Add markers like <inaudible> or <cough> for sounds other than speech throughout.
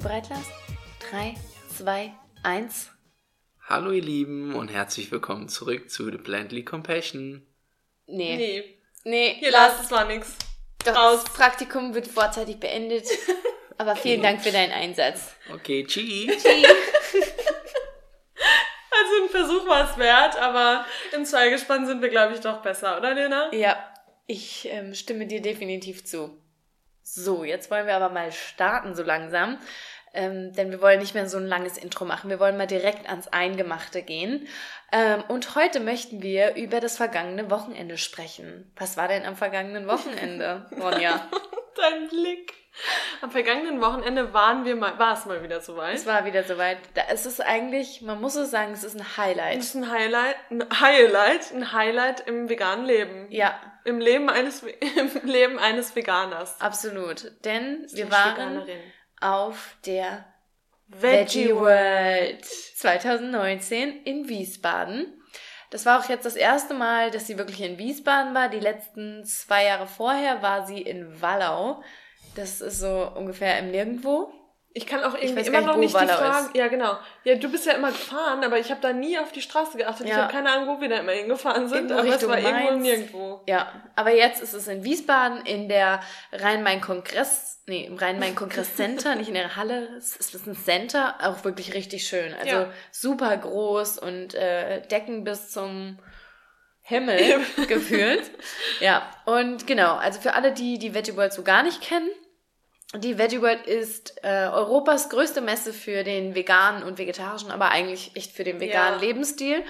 Du bereit, Lars? Drei, zwei, eins. Hallo ihr Lieben und herzlich willkommen zurück zu The Blindly Compassion. Nee. Nee. Nee, Hier, Lars, Lars, das war nix. doch, raus. das Praktikum wird vorzeitig beendet. <laughs> Aber vielen Dank für deinen Einsatz. Okay, tschüss. <laughs> Also ein Versuch war es wert, aber im Zweigespann sind wir, glaube ich, doch besser, oder Lena? Ja, ich ähm, stimme dir definitiv zu. So, jetzt wollen wir aber mal starten so langsam. Ähm, denn wir wollen nicht mehr so ein langes Intro machen. Wir wollen mal direkt ans Eingemachte gehen. Ähm, und heute möchten wir über das vergangene Wochenende sprechen. Was war denn am vergangenen Wochenende, <laughs> Ronja? Dein Blick. Am vergangenen Wochenende waren wir mal, war es mal wieder soweit. Es war wieder soweit. Da ist es eigentlich, man muss es sagen, es ist ein Highlight. ist ein Highlight, ein Highlight, ein Highlight im veganen Leben. Ja, Im Leben eines, <laughs> im Leben eines Veganers. absolut. Denn wir waren Veganerin. auf der Veggie World 2019 in Wiesbaden. Das war auch jetzt das erste Mal, dass sie wirklich in Wiesbaden war. Die letzten zwei Jahre vorher war sie in Wallau. Das ist so ungefähr im Nirgendwo. Ich kann auch irgendwie immer noch nicht, nicht die Frage. ist. Ja, genau. Ja, du bist ja immer gefahren, aber ich habe da nie auf die Straße geachtet. Ich Ja. habe keine Ahnung, wo wir da immer hingefahren sind, Irgendwo aber es Richtung war irgendwo Mainz. nirgendwo. Ja, aber jetzt ist es in Wiesbaden in der Rhein-Main-Kongress, nee, im Rhein-Main-Kongress-Center, <laughs> nicht in der Halle, es ist ein Center, auch wirklich richtig schön. Also Ja. super groß und äh, Decken bis zum Himmel <laughs> gefühlt. Ja, und genau, also für alle, die die Veggie World so gar nicht kennen, die Veggie World ist äh, Europas größte Messe für den veganen und vegetarischen, aber eigentlich echt für den veganen Ja. Lebensstil.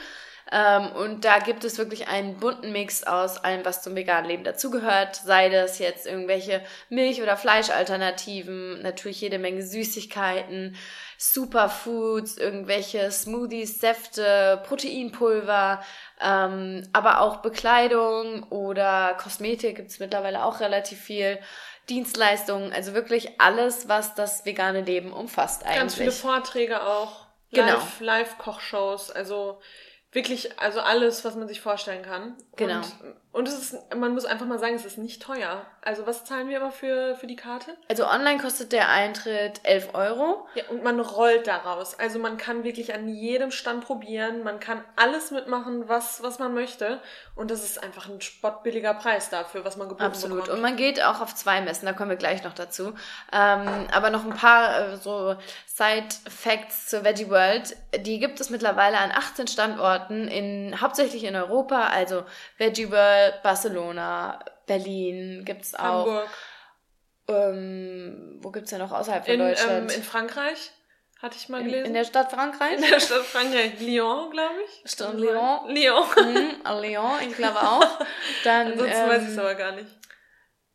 Ähm, und da gibt es wirklich einen bunten Mix aus allem, was zum veganen Leben dazugehört. Sei das jetzt irgendwelche Milch- oder Fleischalternativen, natürlich jede Menge Süßigkeiten, Superfoods, irgendwelche Smoothies, Säfte, Proteinpulver, ähm, aber auch Bekleidung oder Kosmetik gibt's mittlerweile auch relativ viel. Dienstleistungen, also wirklich alles, was das vegane Leben umfasst eigentlich. Ganz viele Vorträge auch. Genau. Live- Live-Kochshows. also wirklich, also alles, was man sich vorstellen kann. Genau. Und, und es ist, man muss einfach mal sagen, es ist nicht teuer. Also was zahlen wir immer für, für die Karte? Also online kostet der Eintritt 11 Euro. Ja, und man rollt daraus. Also man kann wirklich an jedem Stand probieren. Man kann alles mitmachen, was, was man möchte. Und das ist einfach ein spottbilliger Preis dafür, was man geboten Absolut. Und bekommt. man geht auch auf zwei Messen, da kommen wir gleich noch dazu. Ähm, aber noch ein paar äh, so Side-Facts zur Veggie World. Die gibt es mittlerweile an 18 Standorten, in, hauptsächlich in Europa. Also Veggie World, Barcelona, Berlin gibt's auch. Hamburg. Ähm, wo gibt's ja noch außerhalb von In, ähm, Deutschland? in Frankreich, hatte ich mal in, gelesen. in der Stadt Frankreich? In der Stadt Frankreich. Lyon, glaube ich. Stadt Lyon. Lyon. Mhm, <laughs> Lyon, ich glaube auch. <laughs> Dann Ansonsten weiß ich es ähm, aber gar nicht.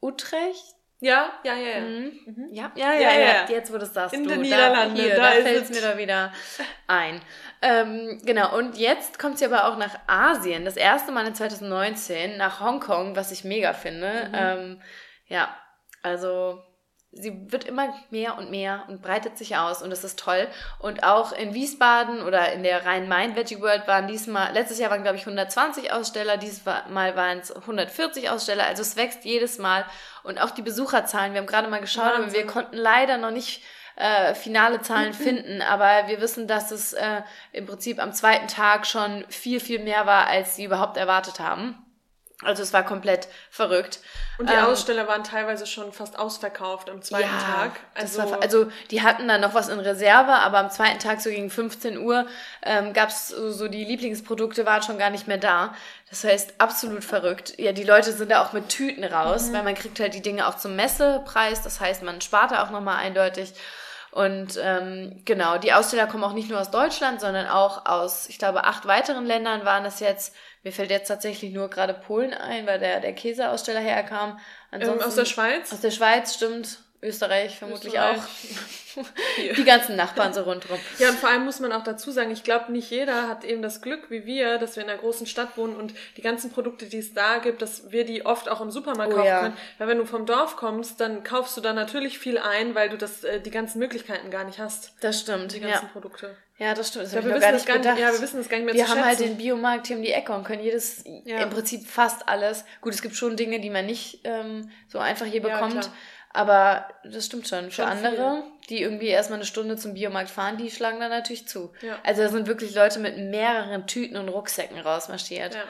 Utrecht. Ja, ja, ja, ja. Mhm. Ja, Ja, ja, ja, ja, ja. Jetzt, wo du es sagst, In du, den da, Niederlanden, hier, da da, fällt es mir da wieder ein. Ähm, genau, und jetzt kommt sie aber auch nach Asien. Das erste Mal in 2019 nach Hongkong, was ich mega finde. Ähm, ja, also sie wird immer mehr und mehr und breitet sich aus und das ist toll. Und auch in Wiesbaden oder in der Rhein-Main Veggie World waren diesmal, letztes Jahr waren glaube ich 120 Aussteller, dieses Mal waren es 140 Aussteller, also es wächst jedes Mal und auch die Besucherzahlen, wir haben gerade mal geschaut, aber wir Wahnsinn. konnten leider noch nicht äh, finale Zahlen <clears throat> finden, aber wir wissen, dass es äh, im Prinzip am zweiten Tag schon viel, viel mehr war, als sie überhaupt erwartet haben. Also es war komplett verrückt. Und die Ähm, Aussteller waren teilweise schon fast ausverkauft am zweiten Tag. das Also, war, also die hatten dann noch was in Reserve, aber am zweiten Tag so gegen 15 Uhr ähm, gab's so, so die Lieblingsprodukte waren schon gar nicht mehr da. Das heißt absolut verrückt. Ja, die Leute sind da auch mit Tüten raus, weil man kriegt halt die Dinge auch zum Messepreis. Das heißt, man spart da auch nochmal eindeutig. Und ähm, genau, die Aussteller kommen auch nicht nur aus Deutschland, sondern auch aus, ich glaube, acht weiteren Ländern waren es jetzt. Mir fällt jetzt tatsächlich nur gerade Polen ein, weil der, der Käseaussteller herkam. ähm, aus der Schweiz. Aus der Schweiz, stimmt. Österreich vermutlich Österreich. auch. <laughs> Die ganzen Nachbarn so rundherum. Ja, und vor allem muss man auch dazu sagen, ich glaube, nicht jeder hat eben das Glück wie wir, dass wir in einer großen Stadt wohnen und die ganzen Produkte, die es da gibt, dass wir die oft auch im Supermarkt Oh kaufen ja. können. Weil wenn du vom Dorf kommst, dann kaufst du da natürlich viel ein, weil du das, äh, die ganzen Möglichkeiten gar nicht hast. Das stimmt. Die Ja. ganzen Produkte. ja, das stimmt. Das Ja, wir gar wissen das nicht gar nicht, ja, wir wissen das gar nicht mehr Wir zu haben halt schätzen. den Biomarkt hier um die Ecke und können jedes, Ja. im Prinzip fast alles. Gut, es gibt schon Dinge, die man nicht ähm, so einfach hier Ja, bekommt. klar. Aber das stimmt schon. Für Schon andere, die irgendwie erstmal eine Stunde zum Biomarkt fahren, die schlagen da natürlich zu. Ja. Also da sind wirklich Leute mit mehreren Tüten und Rucksäcken rausmarschiert. Ja.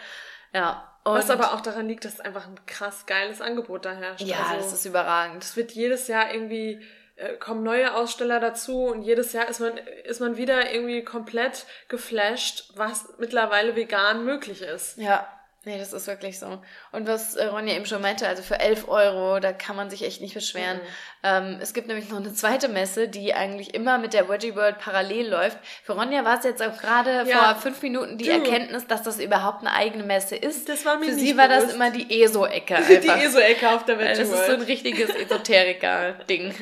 Ja. Was aber auch daran liegt, dass einfach ein krass geiles Angebot da herrscht. Ja, also, das ist überragend. es wird jedes Jahr irgendwie äh, kommen neue Aussteller dazu und jedes Jahr ist man ist man wieder irgendwie komplett geflasht, was mittlerweile vegan möglich ist. Ja, nee, das ist wirklich so. Und was äh, Ronja eben schon meinte, also für 11 Euro, da kann man sich echt nicht beschweren. Mhm. Ähm, es gibt nämlich noch eine zweite Messe, die eigentlich immer mit der Veggie World parallel läuft. Für Ronja war es jetzt auch gerade Ja. vor fünf Minuten die Du. Erkenntnis, dass das überhaupt eine eigene Messe ist. Das war mir Für nicht sie war das immer die ESO-Ecke. <laughs> Die. ESO-Ecke auf der Veggie Das ist so ein World. richtiges <laughs> Esoteriker-Ding.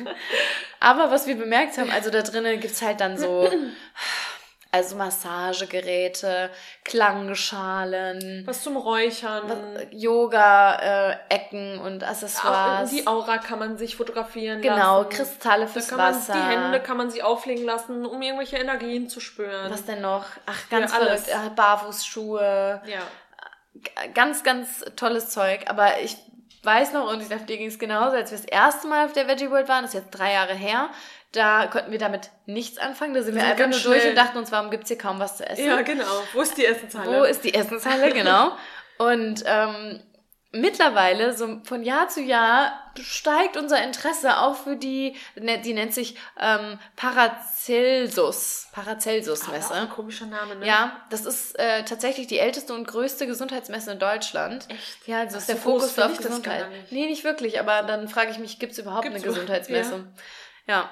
Aber was wir bemerkt haben, also da drinnen gibt's halt dann so, <laughs> also Massagegeräte, Klangschalen, Was zum Räuchern. Yoga-Ecken und auch Accessoires. die Aura kann man sich fotografieren genau, lassen. Kristalle Da fürs kann man, Wasser. die Hände kann man sie auflegen lassen, um irgendwelche Energien zu spüren. Was denn noch? Ach, ganz Ja, verrückt. Äh, Barfußschuhe. Ja. Ganz, ganz tolles Zeug. Aber ich weiß noch, und ich glaube, dir ging es genauso, als wir das erste Mal auf der Veggie World waren, das ist jetzt drei Jahre her, da konnten wir damit nichts anfangen. Da sind wir sind einfach nur ganz durch schnell- und dachten uns, warum gibt's hier kaum was zu essen? ja, genau. Wo ist die Essenshalle? Wo ist die Essenshalle, genau. Und ähm, mittlerweile, so von Jahr zu Jahr, steigt unser Interesse auch für die, ne- die nennt sich ähm, Paracelsus, Paracelsus-Messe. ein komischer Name, ne? Ja, das ist äh, tatsächlich die älteste und größte Gesundheitsmesse in Deutschland. Echt? Ja, also ist der so Fokus auf Gesundheit. nicht. Nee, nicht wirklich, aber dann frage ich mich, gibt's überhaupt Gibt's eine Gesundheitsmesse? Ja.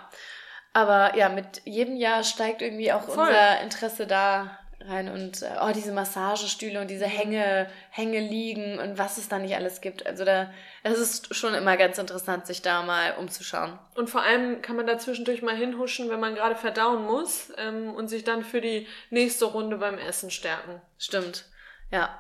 Aber ja, mit jedem Jahr steigt irgendwie auch Voll. unser Interesse da rein und äh, oh, diese Massagestühle und Mhm. diese Hänge, Hänge liegen und was es da nicht alles gibt. Also da, es ist schon immer ganz interessant, sich da mal umzuschauen. Und vor allem kann man da zwischendurch mal hinhuschen, wenn man gerade verdauen muss ähm, und sich dann für die nächste Runde beim Essen stärken. Stimmt. Ja.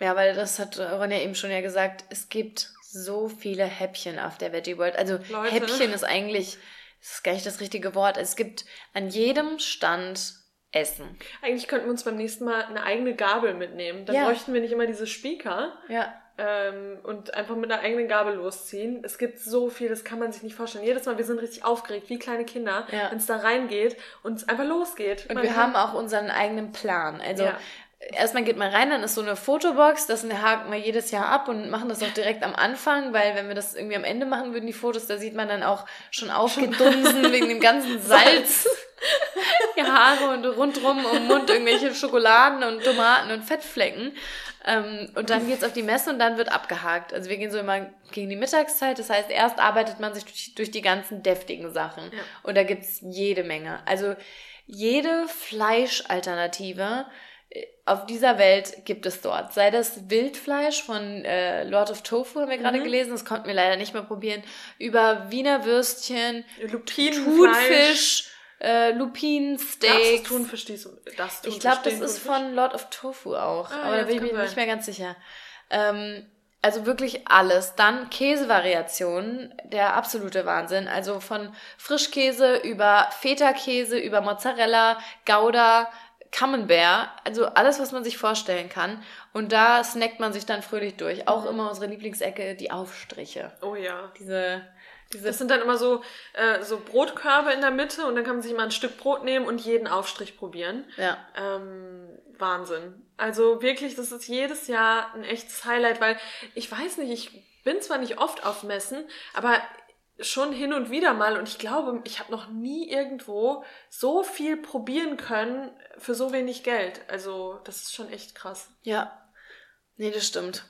Ja, weil das hat Ronja eben schon ja gesagt, es gibt so viele Häppchen auf der Veggie World. Also Leute. Häppchen ist eigentlich, das ist gar nicht das richtige Wort. Es gibt an jedem Stand Essen. Eigentlich könnten wir uns beim nächsten Mal eine eigene Gabel mitnehmen. Dann Ja. bräuchten wir nicht immer diese Speaker Ja. ähm, und einfach mit einer eigenen Gabel losziehen. Es gibt so viel, das kann man sich nicht vorstellen. Jedes Mal, wir sind richtig aufgeregt, wie kleine Kinder, Ja. wenn es da reingeht und es einfach losgeht. Und Man wir haben auch unseren eigenen Plan. Also Ja. Erstmal geht man rein, dann ist so eine Fotobox, das haken wir jedes Jahr ab und machen das auch direkt am Anfang, weil wenn wir das irgendwie am Ende machen würden, die Fotos, da sieht man dann auch schon aufgedunsen wegen dem ganzen Salz. <laughs> Die Haare und rundrum um den Mund irgendwelche Schokoladen und Tomaten und Fettflecken. Ähm, und dann geht's auf die Messe und dann wird abgehakt. Also wir gehen so immer gegen die Mittagszeit. Das heißt, erst arbeitet man sich durch, durch die ganzen deftigen Sachen. Ja. Und da gibt's jede Menge. Also jede Fleischalternative auf dieser Welt gibt es dort. Sei das Wildfleisch von äh, Lord of Tofu, haben wir gerade Mhm. gelesen, das konnten wir leider nicht mehr probieren, über Wiener Würstchen. Thunfisch, äh, Das Lupinensteaks. ist Thunfisch, dies- das Thunfisch, Ich glaube, das ist von Lord of Tofu auch. Ah, aber ja, da das bin ich mir sein. nicht mehr ganz sicher. Ähm, also wirklich alles. Dann Käsevariationen, der absolute Wahnsinn. Also von Frischkäse über Feta-Käse, über Mozzarella, Gouda, Camembert. Also alles, was man sich vorstellen kann. Und da snackt man sich dann fröhlich durch. Auch Mhm. immer unsere Lieblingsecke, die Aufstriche. Oh ja. Diese, diese Das sind dann immer so, äh, so Brotkörbe in der Mitte und dann kann man sich immer ein Stück Brot nehmen und jeden Aufstrich probieren. ja. Ähm, Wahnsinn. Also wirklich, das ist jedes Jahr ein echtes Highlight, weil ich weiß nicht, ich bin zwar nicht oft auf Messen, aber schon hin und wieder mal und ich glaube, ich habe noch nie irgendwo so viel probieren können für so wenig Geld. Also das ist schon echt krass. Ja. Nee, das stimmt.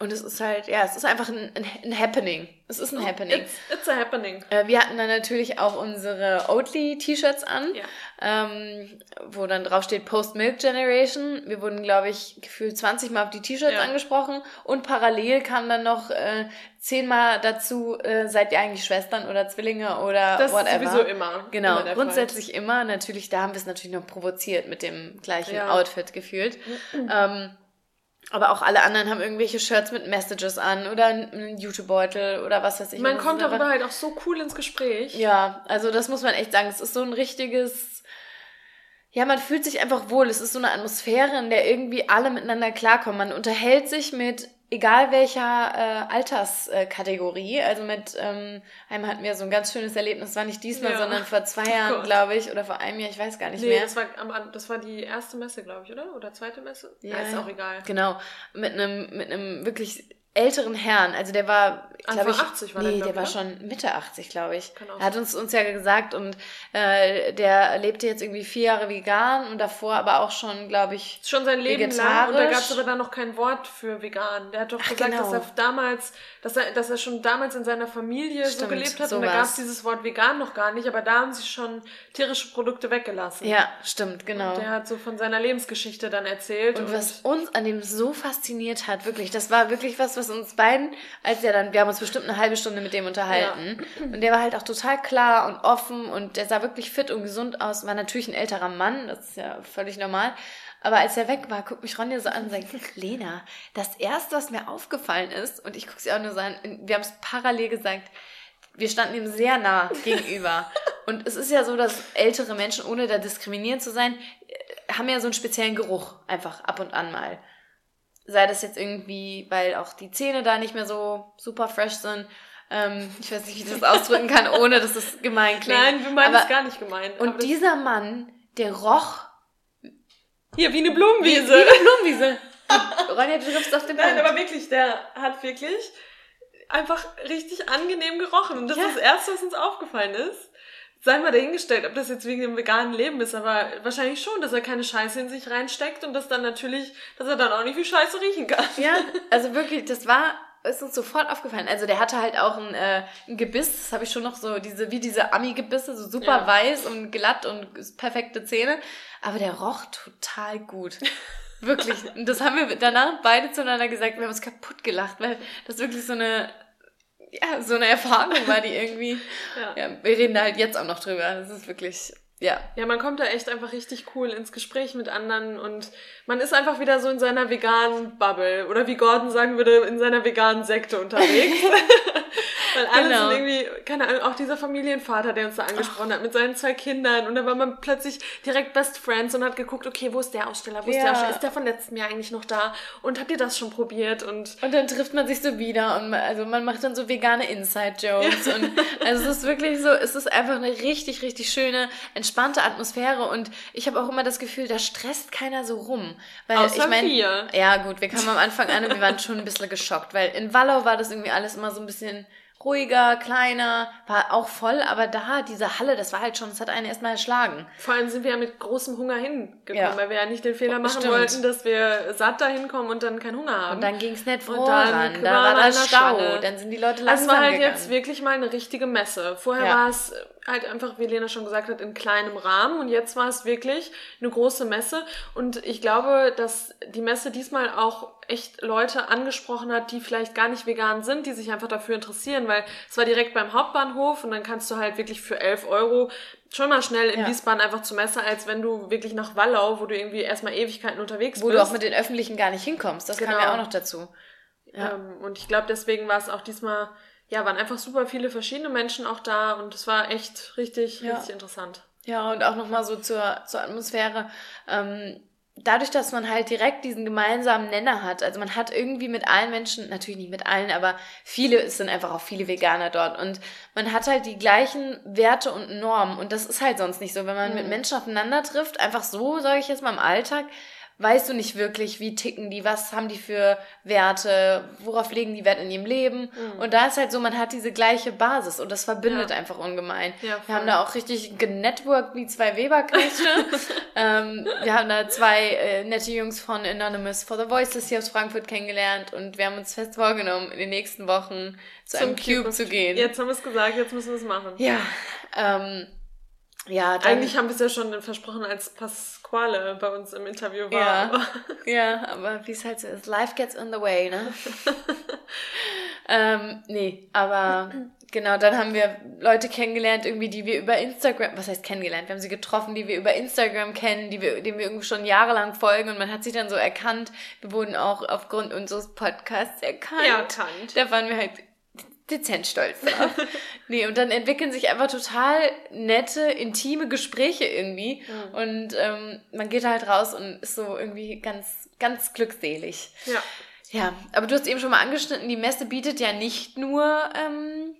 Und es ist halt, ja, es ist einfach ein, ein, ein Happening. Es ist ein Happening. It's, it's a happening. Äh, wir hatten dann natürlich auch unsere Oatly-T-Shirts an, Ja. ähm, wo dann drauf steht Post-Milk Generation. Wir wurden, glaube ich, gefühlt 20 Mal auf die T-Shirts Ja. angesprochen und parallel kam dann noch äh, zehnmal dazu, äh, seid ihr eigentlich Schwestern oder Zwillinge oder Das whatever. ist sowieso immer. Genau, immer der Fall. grundsätzlich immer. Natürlich, da haben wir es natürlich noch provoziert mit dem gleichen Ja. Outfit gefühlt. Ähm, aber auch alle anderen haben irgendwelche Shirts mit Messages an oder einen YouTube-Beutel oder was weiß ich. Man kommt darüber halt auch so cool ins Gespräch. Ja, also das muss man echt sagen. Es ist so ein richtiges. Ja, man fühlt sich einfach wohl. Es ist so eine Atmosphäre, in der irgendwie alle miteinander klarkommen. Man unterhält sich mit egal welcher äh, Alterskategorie. Also mit ähm, einem hatten wir so ein ganz schönes Erlebnis, war nicht diesmal, Ja. sondern vor zwei <laughs> Oh Jahren, glaube ich, oder vor einem Jahr, ich weiß gar nicht Nee, mehr. das war, am, das war die erste Messe, glaube ich, oder? Oder zweite Messe? Ja, ist ja. auch egal. Genau, mit einem mit einem wirklich älteren Herrn. Also der war, Anfang glaube ich, 80 war der, nee, der ich, war oder? schon Mitte 80, glaube ich. Kann auch Er hat uns uns ja gesagt und äh, der lebte jetzt irgendwie vier Jahre vegan und davor aber auch schon, glaube ich, Schon sein Leben lang. Und da gab es aber dann noch kein Wort für vegan. Der hat doch Ach, gesagt, genau. dass er damals, dass er, dass er schon damals in seiner Familie so Stimmt, gelebt hat. Und da sowas. gab es dieses Wort vegan noch gar nicht, aber da haben sie schon tierische Produkte weggelassen. ja, stimmt, genau. Und der hat so von seiner Lebensgeschichte dann erzählt. Und was uns an dem so fasziniert hat, wirklich, das war wirklich was, was uns beiden, als er dann, wir haben uns bestimmt eine halbe Stunde mit dem unterhalten. Und der war halt auch total klar und offen und der sah wirklich fit und gesund aus. War natürlich ein älterer Mann, das ist ja völlig normal. Aber als er weg war, guckt mich Ronja so an und sagt, <laughs> Lena, das erste, was mir aufgefallen ist, und ich gucke sie auch nur so an, wir haben es parallel gesagt, wir standen ihm sehr nah gegenüber. <laughs> Und es ist ja so, dass ältere Menschen, ohne da diskriminierend zu sein, äh, haben ja so einen speziellen Geruch einfach ab und an mal. Sei das jetzt irgendwie, weil auch die Zähne da nicht mehr so super fresh sind. Ähm, ich weiß nicht, wie ich das ausdrücken kann, ohne dass es gemein klingt. Nein, wir meinen es gar nicht gemeint. aber Und dieser Mann, der roch hier, wie eine wie, Blumenwiese. wie eine Blumenwiese. Ronja, du triffst auf den Nein, Punkt. aber wirklich, der hat wirklich einfach richtig angenehm gerochen. Und das Ja. ist das Erste, was uns aufgefallen ist. Sei mal dahingestellt, ob das jetzt wegen dem veganen Leben ist, aber wahrscheinlich schon, dass er keine Scheiße in sich reinsteckt und dass dann natürlich, dass er dann auch nicht wie Scheiße riechen kann. Ja, <laughs> also wirklich, das war, ist uns sofort aufgefallen. Also der hatte halt auch ein, äh, ein Gebiss, das habe ich schon noch so, diese, wie diese Ami-Gebisse, so super Ja. weiß und glatt und perfekte Zähne. Aber der roch total gut. Wirklich. Und das haben wir danach beide zueinander gesagt, wir haben uns kaputt gelacht, weil das wirklich so eine, ja, so eine Erfahrung war, die irgendwie, <laughs> Ja. ja, wir reden da halt jetzt auch noch drüber. Das ist wirklich, ja. Ja, man kommt da echt einfach richtig cool ins Gespräch mit anderen und man ist einfach wieder so in seiner veganen Bubble oder wie Gordon sagen würde, in seiner veganen Sekte unterwegs. <laughs> <laughs> Weil alle Genau. sind irgendwie, keine Ahnung, auch dieser Familienvater, der uns da angesprochen hat mit seinen zwei Kindern und da war man plötzlich direkt Best Friends und hat geguckt, okay, wo ist der Aussteller, wo ist Ja. der Aussteller, ist der von letztem Jahr eigentlich noch da und habt ihr das schon probiert und Und dann trifft man sich so wieder und man, also man macht dann so vegane Inside-Jokes. Und also es ist wirklich so, es ist einfach eine richtig, richtig schöne, entspannte Atmosphäre. Und ich habe auch immer das Gefühl, da stresst keiner so rum. Weil Außer ich mein, wir. Ja, gut, wir kamen am Anfang an und wir waren schon ein bisschen geschockt, weil in Wallau war das irgendwie alles immer so ein bisschen ruhiger, kleiner, war auch voll, aber da, diese Halle, das war halt schon, das hat einen erstmal erschlagen. vor allem sind wir ja mit großem Hunger hingekommen, Ja. weil wir ja nicht den Fehler machen Stimmt. wollten, dass wir satt da hinkommen und dann keinen Hunger haben. Und dann ging es nicht voran, dann da war wir da Stau, Schlange. dann sind die Leute Also langsam es war halt gegangen. jetzt wirklich mal eine richtige Messe. Vorher Ja. war es halt einfach, wie Lena schon gesagt hat, in kleinem Rahmen und jetzt war es wirklich eine große Messe und ich glaube, dass die Messe diesmal auch echt Leute angesprochen hat, die vielleicht gar nicht vegan sind, die sich einfach dafür interessieren, weil es war direkt beim Hauptbahnhof und dann kannst du halt wirklich für 11 Euro schon mal schnell in Ja. Wiesbaden einfach zur Messe, als wenn du wirklich nach Wallau, wo du irgendwie erstmal Ewigkeiten unterwegs Wo bist. du auch mit den Öffentlichen gar nicht hinkommst. Das kam Genau. ja auch noch dazu. Ja. Ähm, und ich glaube, deswegen war es auch diesmal, ja, waren einfach super viele verschiedene Menschen auch da und es war echt richtig, Ja. richtig interessant. Ja, und auch nochmal so zur, zur Atmosphäre. Ähm, dadurch, dass man halt direkt diesen gemeinsamen Nenner hat, also man hat irgendwie mit allen Menschen, natürlich nicht mit allen, aber viele, es sind einfach auch viele Veganer dort und man hat halt die gleichen Werte und Normen und das ist halt sonst nicht so. Wenn man mit Mhm. Menschen aufeinander trifft, einfach so, sage ich jetzt mal im Alltag, weißt du nicht wirklich, wie ticken die, was haben die für Werte, worauf legen die Wert in ihrem Leben. Mhm. Und da ist halt so, man hat diese gleiche Basis und das verbindet Ja. einfach ungemein. Ja, wir haben da auch richtig genetworked wie zwei Weberknechte. <laughs> ähm, wir haben da zwei äh, nette Jungs von Anonymous for the Voices hier aus Frankfurt kennengelernt und wir haben uns fest vorgenommen, in den nächsten Wochen zu einem Cube zu gehen. Jetzt haben wir es gesagt, jetzt müssen wir es machen. Ja, ähm, ja, dann, Eigentlich haben wir es ja schon versprochen, als Pasquale bei uns im Interview war. Ja. aber- <laughs> Ja, aber wie es halt so ist, life gets in the way, ne? <laughs> ähm, nee, aber genau, dann haben wir Leute kennengelernt, irgendwie, die wir über Instagram, was heißt kennengelernt? Wir haben sie getroffen, die wir über Instagram kennen, die wir, denen wir irgendwie schon jahrelang folgen und man hat sich dann so erkannt. Wir wurden auch aufgrund unseres Podcasts erkannt. Erkannt. Da waren wir halt dezent stolz drauf. <laughs> nee, und dann entwickeln sich einfach total nette, intime Gespräche irgendwie. Mhm. Und ähm, man geht halt raus und ist so irgendwie ganz, ganz glückselig. Ja. Ja, aber du hast eben schon mal angeschnitten, die Messe bietet ja nicht nur, ähm,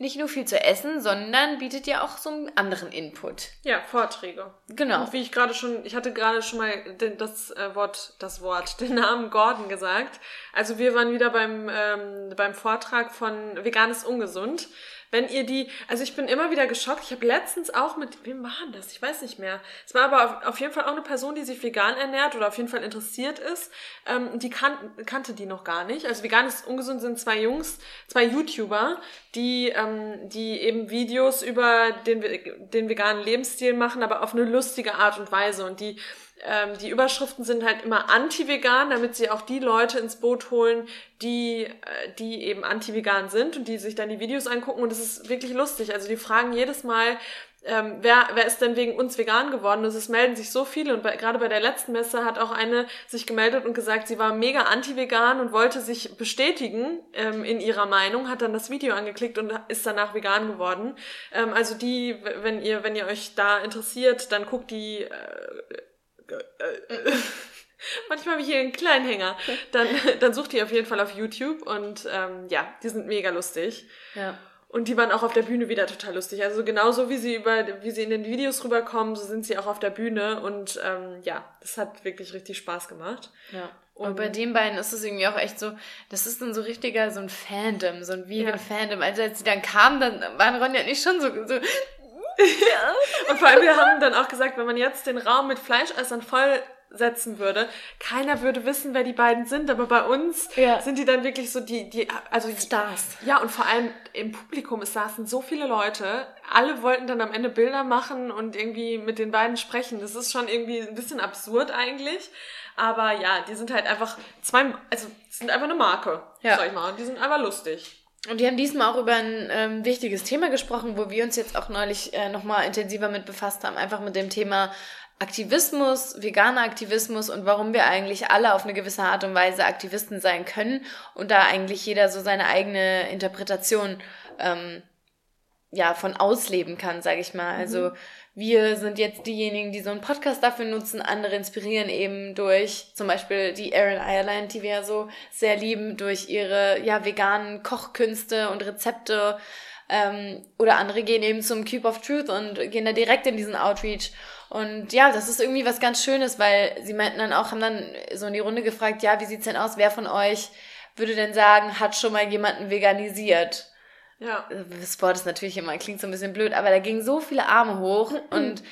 nicht nur viel zu essen, sondern bietet ja auch so einen anderen Input. Ja, Vorträge. Genau. Und wie ich gerade schon, ich hatte gerade schon mal den, das äh, Wort, das Wort, den Namen Gordon gesagt. Also wir waren wieder beim, ähm, beim Vortrag von Veganes Ungesund. Wenn ihr die, also ich bin immer wieder geschockt. Ich habe letztens auch mit, wem war das? Ich weiß nicht mehr. Es war aber auf, auf jeden Fall auch eine Person, die sich vegan ernährt oder auf jeden Fall interessiert ist. Ähm, die kan kannte die noch gar nicht. Also vegan ist ungesund sind zwei Jungs, zwei YouTuber, die, ähm, die eben Videos über den, den veganen Lebensstil machen, aber auf eine lustige Art und Weise. Und die ähm, die Überschriften sind halt immer anti-vegan, damit sie auch die Leute ins Boot holen, die, äh, die eben anti-vegan sind und die sich dann die Videos angucken. Und es ist wirklich lustig. Also die fragen jedes Mal, ähm, wer, wer ist denn wegen uns vegan geworden? Und es melden sich so viele. Und bei, gerade bei der letzten Messe hat auch eine sich gemeldet und gesagt, sie war mega anti-vegan und wollte sich bestätigen ähm, in ihrer Meinung, hat dann das Video angeklickt und ist danach vegan geworden. Ähm, also die, wenn ihr, wenn ihr euch da interessiert, dann guckt die äh, <laughs> manchmal habe ich hier einen kleinen Hänger. Dann, <laughs> dann sucht ihr auf jeden Fall auf YouTube und ähm, ja, die sind mega lustig. Ja. Und die waren auch auf der Bühne wieder total lustig. Also genauso wie sie über, wie sie in den Videos rüberkommen, so sind sie auch auf der Bühne. Und ähm, ja, das hat wirklich richtig Spaß gemacht. Ja. Und, und bei den beiden ist es irgendwie auch echt so, das ist dann so richtiger, so ein Fandom, so ein vegan ja. Fandom. Also als sie dann kamen, dann waren Ronja nicht schon so, so ja. <laughs> Und vor allem, wir haben dann auch gesagt, wenn man jetzt den Raum mit Fleischessern vollsetzen würde, keiner würde wissen, wer die beiden sind, aber bei uns ja. sind die dann wirklich so die, die, also Stars. Ja, und vor allem im Publikum, es saßen so viele Leute, alle wollten dann am Ende Bilder machen und irgendwie mit den beiden sprechen. Das ist schon irgendwie ein bisschen absurd eigentlich. Aber ja, die sind halt einfach zwei, also sind einfach eine Marke, ja. sag ich mal. Und die sind einfach lustig. Und wir haben diesmal auch über ein ähm, wichtiges Thema gesprochen, wo wir uns jetzt auch neulich äh, nochmal intensiver mit befasst haben, einfach mit dem Thema Aktivismus, veganer Aktivismus und warum wir eigentlich alle auf eine gewisse Art und Weise Aktivisten sein können und da eigentlich jeder so seine eigene Interpretation ähm, ja von ausleben kann, sage ich mal. Also mhm wir sind jetzt diejenigen, die so einen Podcast dafür nutzen, andere inspirieren eben durch zum Beispiel die Erin Ireland, die wir ja so sehr lieben, durch ihre ja veganen Kochkünste und Rezepte. Ähm, oder andere gehen eben zum Cube of Truth und gehen da direkt in diesen Outreach. Und ja, das ist irgendwie was ganz Schönes, weil sie meinten dann auch, haben dann so in die Runde gefragt, ja, wie sieht's denn aus? Wer von euch würde denn sagen, hat schon mal jemanden veganisiert? Ja. Das Wort ist natürlich immer, klingt so ein bisschen blöd, aber da gingen so viele Arme hoch und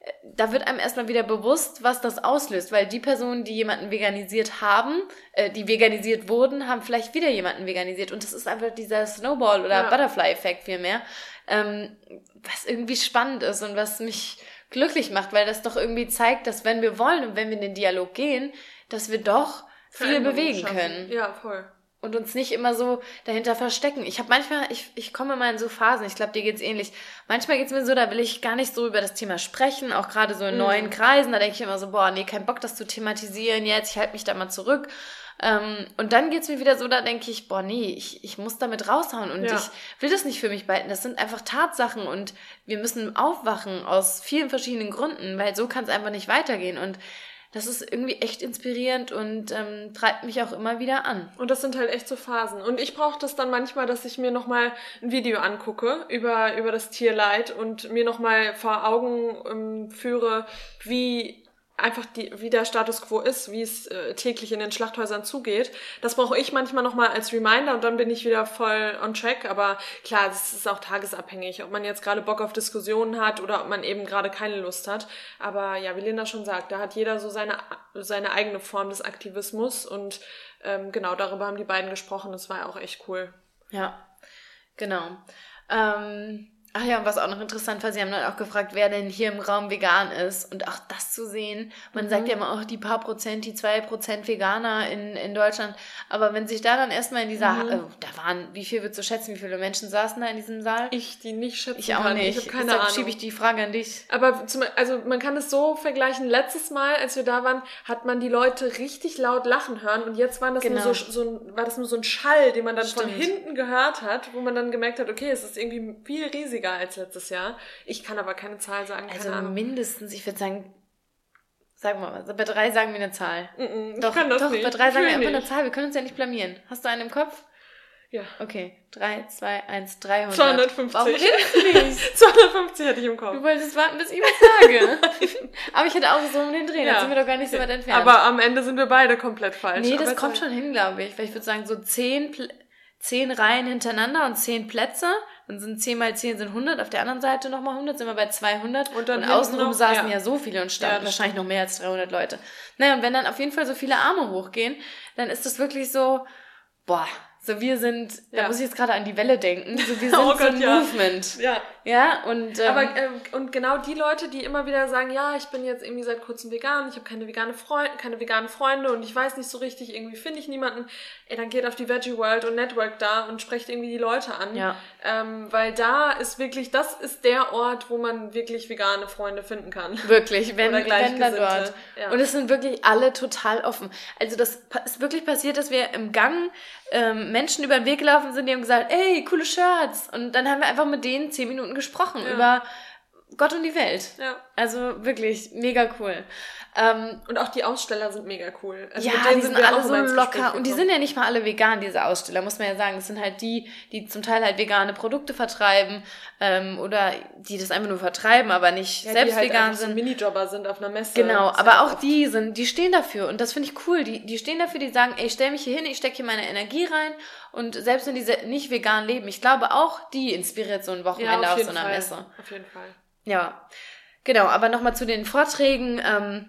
äh, da wird einem erstmal wieder bewusst, was das auslöst, weil die Personen, die jemanden veganisiert haben, äh, die veganisiert wurden, haben vielleicht wieder jemanden veganisiert und das ist einfach dieser Snowball- oder ja. Butterfly-Effekt vielmehr, ähm, was irgendwie spannend ist und was mich glücklich macht, weil das doch irgendwie zeigt, dass wenn wir wollen und wenn wir in den Dialog gehen, dass wir doch viel bewegen schaffen. können. Ja, voll und uns nicht immer so dahinter verstecken. Ich habe manchmal, ich, ich komme mal in so Phasen, ich glaube, dir geht's ähnlich. Manchmal geht's mir so, da will ich gar nicht so über das Thema sprechen, auch gerade so in mhm. neuen Kreisen, da denke ich immer so, boah, nee, kein Bock, das zu thematisieren jetzt, ich halte mich da mal zurück. Ähm, und dann geht's mir wieder so, da denke ich, boah, nee, ich, ich muss damit raushauen und ja. ich will das nicht für mich behalten. Das sind einfach Tatsachen und wir müssen aufwachen aus vielen verschiedenen Gründen, weil so kann es einfach nicht weitergehen. Und das ist irgendwie echt inspirierend und ähm, treibt mich auch immer wieder an. Und das sind halt echt so Phasen. Und ich brauche das dann manchmal, dass ich mir nochmal ein Video angucke über, über das Tierleid und mir nochmal vor Augen ähm, führe, wie einfach die, wie der Status quo ist, wie es äh, täglich in den Schlachthäusern zugeht. Das brauche ich manchmal nochmal als Reminder und dann bin ich wieder voll on track. Aber klar, das ist auch tagesabhängig, ob man jetzt gerade Bock auf Diskussionen hat oder ob man eben gerade keine Lust hat. Aber ja, wie Linda schon sagt, da hat jeder so seine, seine eigene Form des Aktivismus und ähm, genau darüber haben die beiden gesprochen. Das war auch echt cool. Ja, genau. Ähm Ach ja, und was auch noch interessant war, sie haben dann auch gefragt, wer denn hier im Raum vegan ist. Und auch das zu sehen, man mhm. sagt ja immer auch die paar Prozent, die zwei Prozent Veganer in, in Deutschland. Aber wenn sich da dann erstmal in dieser, mhm. oh, da waren, wie viel würdest du schätzen, wie viele Menschen saßen da in diesem Saal? Ich, die nicht schätzen Ich auch kann. nicht. Ich habe keine Deshalb Ahnung. schiebe ich die Frage an dich. Aber zum, also man kann es so vergleichen, letztes Mal, als wir da waren, hat man die Leute richtig laut lachen hören und jetzt waren das genau. nur so, so ein, war das nur so ein Schall, den man dann Stimmt. von hinten gehört hat, wo man dann gemerkt hat, okay, es ist irgendwie viel riesiger als letztes Jahr. Ich kann aber keine Zahl sagen. also Ahnung. mindestens, ich würde sagen, Sag mal was. Bei drei sagen wir eine Zahl. Mm -mm, ich Doch, kann das doch nicht. bei drei sagen wir einfach eine. Zahl. Wir können uns ja nicht blamieren. Hast du einen im Kopf? Ja. Okay. 3, 2, 1, 300. 250. Warum redest du nicht? <laughs> 250 hätte ich im Kopf. Du wolltest warten, bis ich was sage. <laughs> Aber ich hätte auch so um den Dreh. Ja. Da sind wir doch gar nicht so weit entfernt. Aber am Ende sind wir beide komplett falsch. nee, das kommt schon hin, glaube ich. Weil ich würde sagen, so 10, Pl 10 Reihen hintereinander und 10 Plätze. Dann sind 10 mal 10 sind 100. Auf der anderen Seite nochmal 100, sind wir bei 200. Und dann außenrum hinten noch- saßen ja. ja. so viele und Ja, standen das wahrscheinlich noch mehr als 300 Leute. Naja, und wenn dann auf jeden Fall so viele Arme hochgehen, dann ist das wirklich so, boah, so wir sind, da Ja. muss ich jetzt gerade an die Welle denken, so wir <laughs> sind Oh so Gott, ein ja. Movement. Ja, Ja, und ähm, aber ähm, und genau die Leute, die immer wieder sagen, ja, ich bin jetzt irgendwie seit kurzem vegan, ich habe keine vegane Freunde, keine veganen Freunde und ich weiß nicht so richtig, irgendwie finde ich niemanden, ey, dann geht auf die Veggie World und Network da und sprecht irgendwie die Leute an, Ja. ähm, weil da ist wirklich, das ist der Ort, wo man wirklich vegane Freunde finden kann. Wirklich, wenn, wenn da Gleichgesinnte, dort. ja. Und es sind wirklich alle total offen. Also das ist wirklich passiert, dass wir im Gang ähm, Menschen über den Weg gelaufen sind, die haben gesagt, ey, coole Shirts. Und dann haben wir einfach mit denen zehn Minuten gesprochen Ja. über Gott und die Welt. Ja. Also wirklich mega cool. Ähm, Und auch die Aussteller sind mega cool. Also ja, die sind wir alle so locker. Und die sind ja nicht mal alle vegan, diese Aussteller, muss man ja sagen. Es sind halt die, die zum Teil halt vegane Produkte vertreiben ähm, oder die das einfach nur vertreiben, aber nicht ja, selbst die halt vegan einfach so sind. Minijobber sind auf einer Messe. Genau, aber auch oft- die sind, die stehen dafür und das finde ich cool. Die, die stehen dafür, die sagen, ey, ich stell mich hier hin, ich stecke hier meine Energie rein und selbst wenn die se- nicht vegan leben, ich glaube auch, die inspiriert so ein ja, Wochenende auf auf jeden so einer Fall. Messe. Auf jeden Fall. Ja, genau, aber nochmal zu den Vorträgen. Ähm,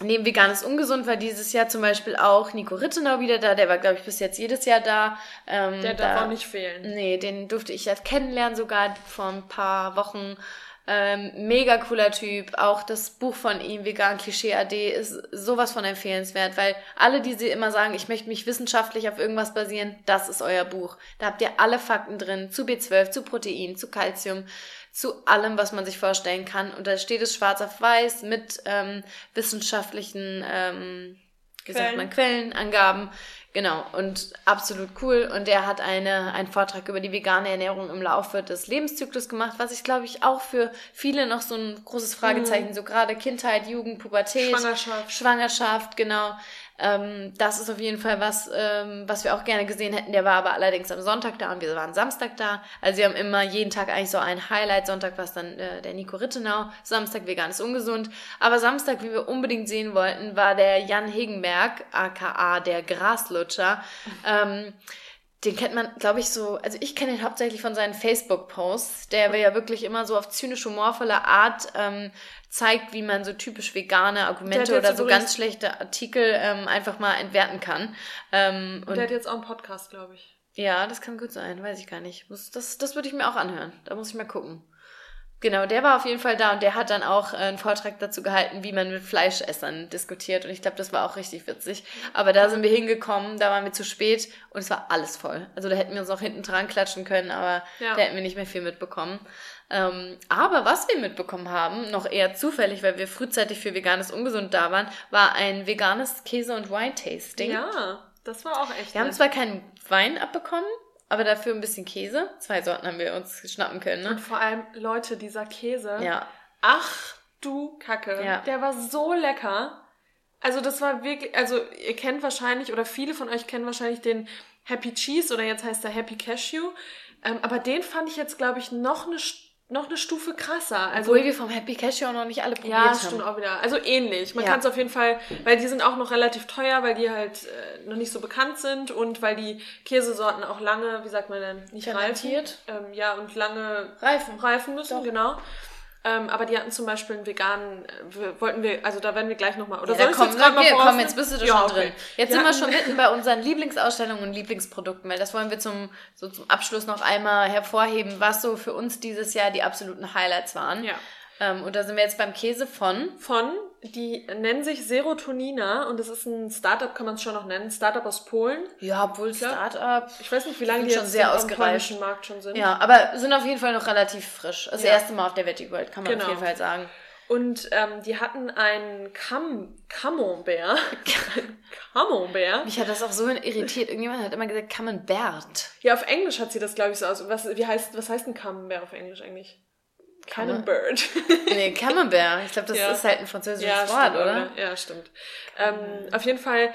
neben Veganes Ungesund war dieses Jahr zum Beispiel auch Nico Rittenau wieder da, der war, glaube ich, bis jetzt jedes Jahr da. Ähm, Der da, darf auch nicht fehlen. Nee, den durfte ich jetzt kennenlernen sogar vor ein paar Wochen. Ähm, mega cooler Typ. Auch das Buch von ihm, Vegan Klischee AD, ist sowas von empfehlenswert, weil alle, die sie immer sagen, ich möchte mich wissenschaftlich auf irgendwas basieren, das ist euer Buch. Da habt ihr alle Fakten drin, zu B12, zu Protein, zu Calcium, zu allem, was man sich vorstellen kann. Und da steht es schwarz auf weiß mit ähm, wissenschaftlichen, ähm, wie sagt Quellen. man, Quellenangaben. Genau, und absolut cool. Und er hat eine, einen Vortrag über die vegane Ernährung im Laufe des Lebenszyklus gemacht, was ich glaube ich auch für viele noch so ein großes Fragezeichen, so gerade Kindheit, Jugend, Pubertät, Schwangerschaft. Schwangerschaft, genau. Ähm, das ist auf jeden Fall was, ähm, was wir auch gerne gesehen hätten. Der war aber allerdings am Sonntag da und wir waren Samstag da. Also wir haben immer jeden Tag eigentlich so ein Highlight. Sonntag war es dann äh, der Nico Rittenau, Samstag vegan ist ungesund. Aber Samstag, wie wir unbedingt sehen wollten, war der Jan Hegenberg, aka der Graslutscher. Ähm, den kennt man, glaube ich, so, also ich kenne ihn hauptsächlich von seinen Facebook-Posts, der ja wirklich immer so auf zynisch humorvolle Art ähm, zeigt, wie man so typisch vegane Argumente oder so ganz schlechte Artikel ähm, einfach mal entwerten kann. Ähm, Und und der hat jetzt auch einen Podcast, glaube ich. ja, das kann gut sein, weiß ich gar nicht. Muss, das das würde ich mir auch anhören. Da muss ich mal gucken. Genau, der war auf jeden Fall da und der hat dann auch äh, einen Vortrag dazu gehalten, wie man mit Fleischessern diskutiert. Und ich glaube, das war auch richtig witzig. Aber da sind wir hingekommen, da waren wir zu spät und es war alles voll. Also da hätten wir uns auch hinten dran klatschen können, aber Ja. da hätten wir nicht mehr viel mitbekommen. Ähm, aber was wir mitbekommen haben, noch eher zufällig, weil wir frühzeitig für Veganes Ungesund da waren, war ein veganes Käse- und Wine-Tasting. Ja, das war auch echt. Wir haben nett. zwar keinen Wein abbekommen, aber dafür ein bisschen Käse. Zwei Sorten haben wir uns schnappen können, Und ne? vor allem, Leute, dieser Käse. Ja. Ach du Kacke. Ja. Der war so lecker. Also das war wirklich, also ihr kennt wahrscheinlich, oder viele von euch kennen wahrscheinlich den Happy Cheese oder jetzt heißt der Happy Cashew. Ähm, aber den fand ich jetzt, glaube ich, noch eine, St- noch eine Stufe krasser. Also Obwohl wir vom Happy Cashew auch noch nicht alle probiert ja, haben. stimmt auch wieder. Also ähnlich. Man Ja. kann es auf jeden Fall, weil die sind auch noch relativ teuer, weil die halt äh, noch nicht so bekannt sind und weil die Käsesorten auch lange, wie sagt man denn, nicht Fermentiert? reifen. Ähm, ja, und lange Reifen. reifen müssen, Doch. genau. Ähm, aber die hatten zum Beispiel einen veganen, äh, wir- wollten wir, also da werden wir gleich nochmal, oder Ja, soll da ich komm, jetzt gerade mal komm, jetzt bist du da Ja, schon okay. drin. Jetzt Wir sind wir schon <laughs> mitten bei unseren Lieblingsausstellungen und Lieblingsprodukten, weil das wollen wir zum, so zum Abschluss noch einmal hervorheben, was so für uns dieses Jahr die absoluten Highlights waren. Ja. Ähm, und da sind wir jetzt beim Käse von Von, die nennen sich Serotonina und das ist ein Startup, kann man es schon noch nennen, Startup aus Polen. Ja, obwohl Startup. Ich weiß nicht, wie lange die schon jetzt sehr ausgereift. Markt schon sind. Ja, aber sind auf jeden Fall noch relativ frisch. Das Ja. erste Mal auf der Veggie World, kann man Genau. auf jeden Fall sagen. Und ähm, die hatten einen Cam Camembert. <laughs> Camembert. Mich hat das auch so irritiert. Irgendjemand hat immer gesagt, Camembert. Ja, auf Englisch hat sie das, glaube ich, so aus. Was, wie heißt, was heißt ein Camembert auf Englisch eigentlich? Camembert. nee, Camembert. Ich glaube, das Ja. ist halt ein französisches Ja, Wort, stimmt, oder? Ja, stimmt. Ähm, auf jeden Fall,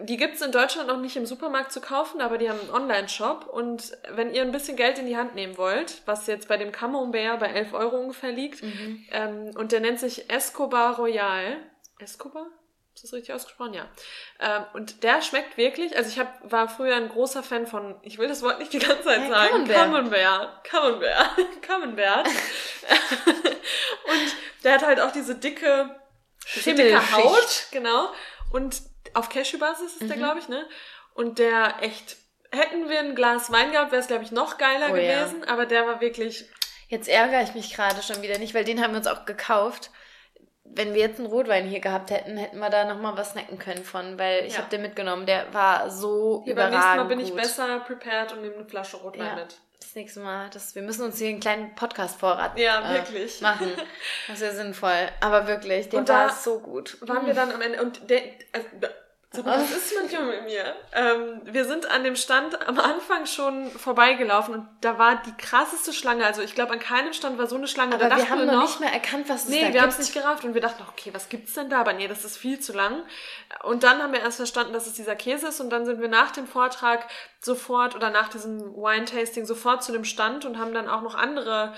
die gibt's in Deutschland noch nicht im Supermarkt zu kaufen, aber die haben einen Online-Shop. Und wenn ihr ein bisschen Geld in die Hand nehmen wollt, was jetzt bei dem Camembert bei 11 Euro ungefähr liegt, Mhm. ähm, und der nennt sich Escobar Royal. Escobar? Ist das richtig ausgesprochen? Ja. Ähm, und der schmeckt wirklich, also ich hab, war früher ein großer Fan von, ich will das Wort nicht die ganze Zeit Ja, sagen, Camembert. Camembert. Camembert. <laughs> <laughs> Und der hat halt auch diese dicke, diese dicke. Haut, genau. Und auf Cashew-Basis ist der, Mhm. glaube ich, ne? Und der echt, hätten wir ein Glas Wein gehabt, wäre es, glaube ich, noch geiler Oh ja. gewesen. Aber der war wirklich, Jetzt ärgere ich mich gerade schon wieder nicht, weil den haben wir uns auch gekauft. Wenn wir jetzt einen Rotwein hier gehabt hätten, hätten wir da nochmal was snacken können von, weil ich Ja. habe den mitgenommen. Der war so hier beim überragend nächsten Mal bin ich gut. besser prepared und nehme eine Flasche Rotwein Ja. mit. Das nächste Mal, das, wir müssen uns hier einen kleinen Podcast-Vorrat Ja, äh, wirklich. machen. Das wäre sinnvoll. Aber wirklich, der da war so gut. waren wir dann am Ende und der, also, da- sag mal, was ist manchmal mit mir? Ähm, wir sind an dem Stand am Anfang schon vorbeigelaufen und da war die krasseste Schlange. Also ich glaube, an keinem Stand war so eine Schlange. Aber da wir haben wir noch nicht mehr erkannt, was es Nee, da wir haben es gibt. nicht gerafft und wir dachten, okay, was gibt's denn da? Aber nee, das ist viel zu lang. Und dann haben wir erst verstanden, dass es dieser Käse ist und dann sind wir nach dem Vortrag sofort oder nach diesem Wine-Tasting sofort zu dem Stand und haben dann auch noch andere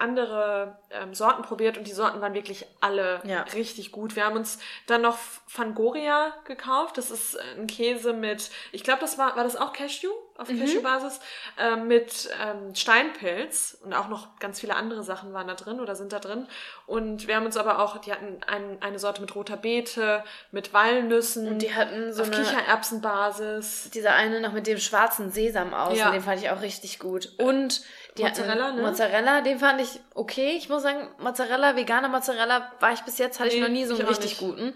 andere ähm, Sorten probiert und die Sorten waren wirklich alle Ja. richtig gut. Wir haben uns dann noch Fangoria gekauft. Das ist ein Käse mit, ich glaube, das war, war das auch Cashew auf Mhm. Cashew-Basis, ähm, mit ähm, Steinpilz und auch noch ganz viele andere Sachen waren da drin oder sind da drin. Und wir haben uns aber auch, die hatten ein, eine Sorte mit roter Beete, mit Walnüssen, Und die hatten so auf eine, Kichererbsenbasis. dieser eine noch mit dem schwarzen Sesam außen, Ja. den fand ich auch richtig gut. Und die Mozzarella, hatten, ne? Mozzarella, den fand ich okay. Ich muss sagen, Mozzarella, veganer Mozzarella war ich bis jetzt, hatte ich Nee, noch nie so ich einen richtig nicht. guten.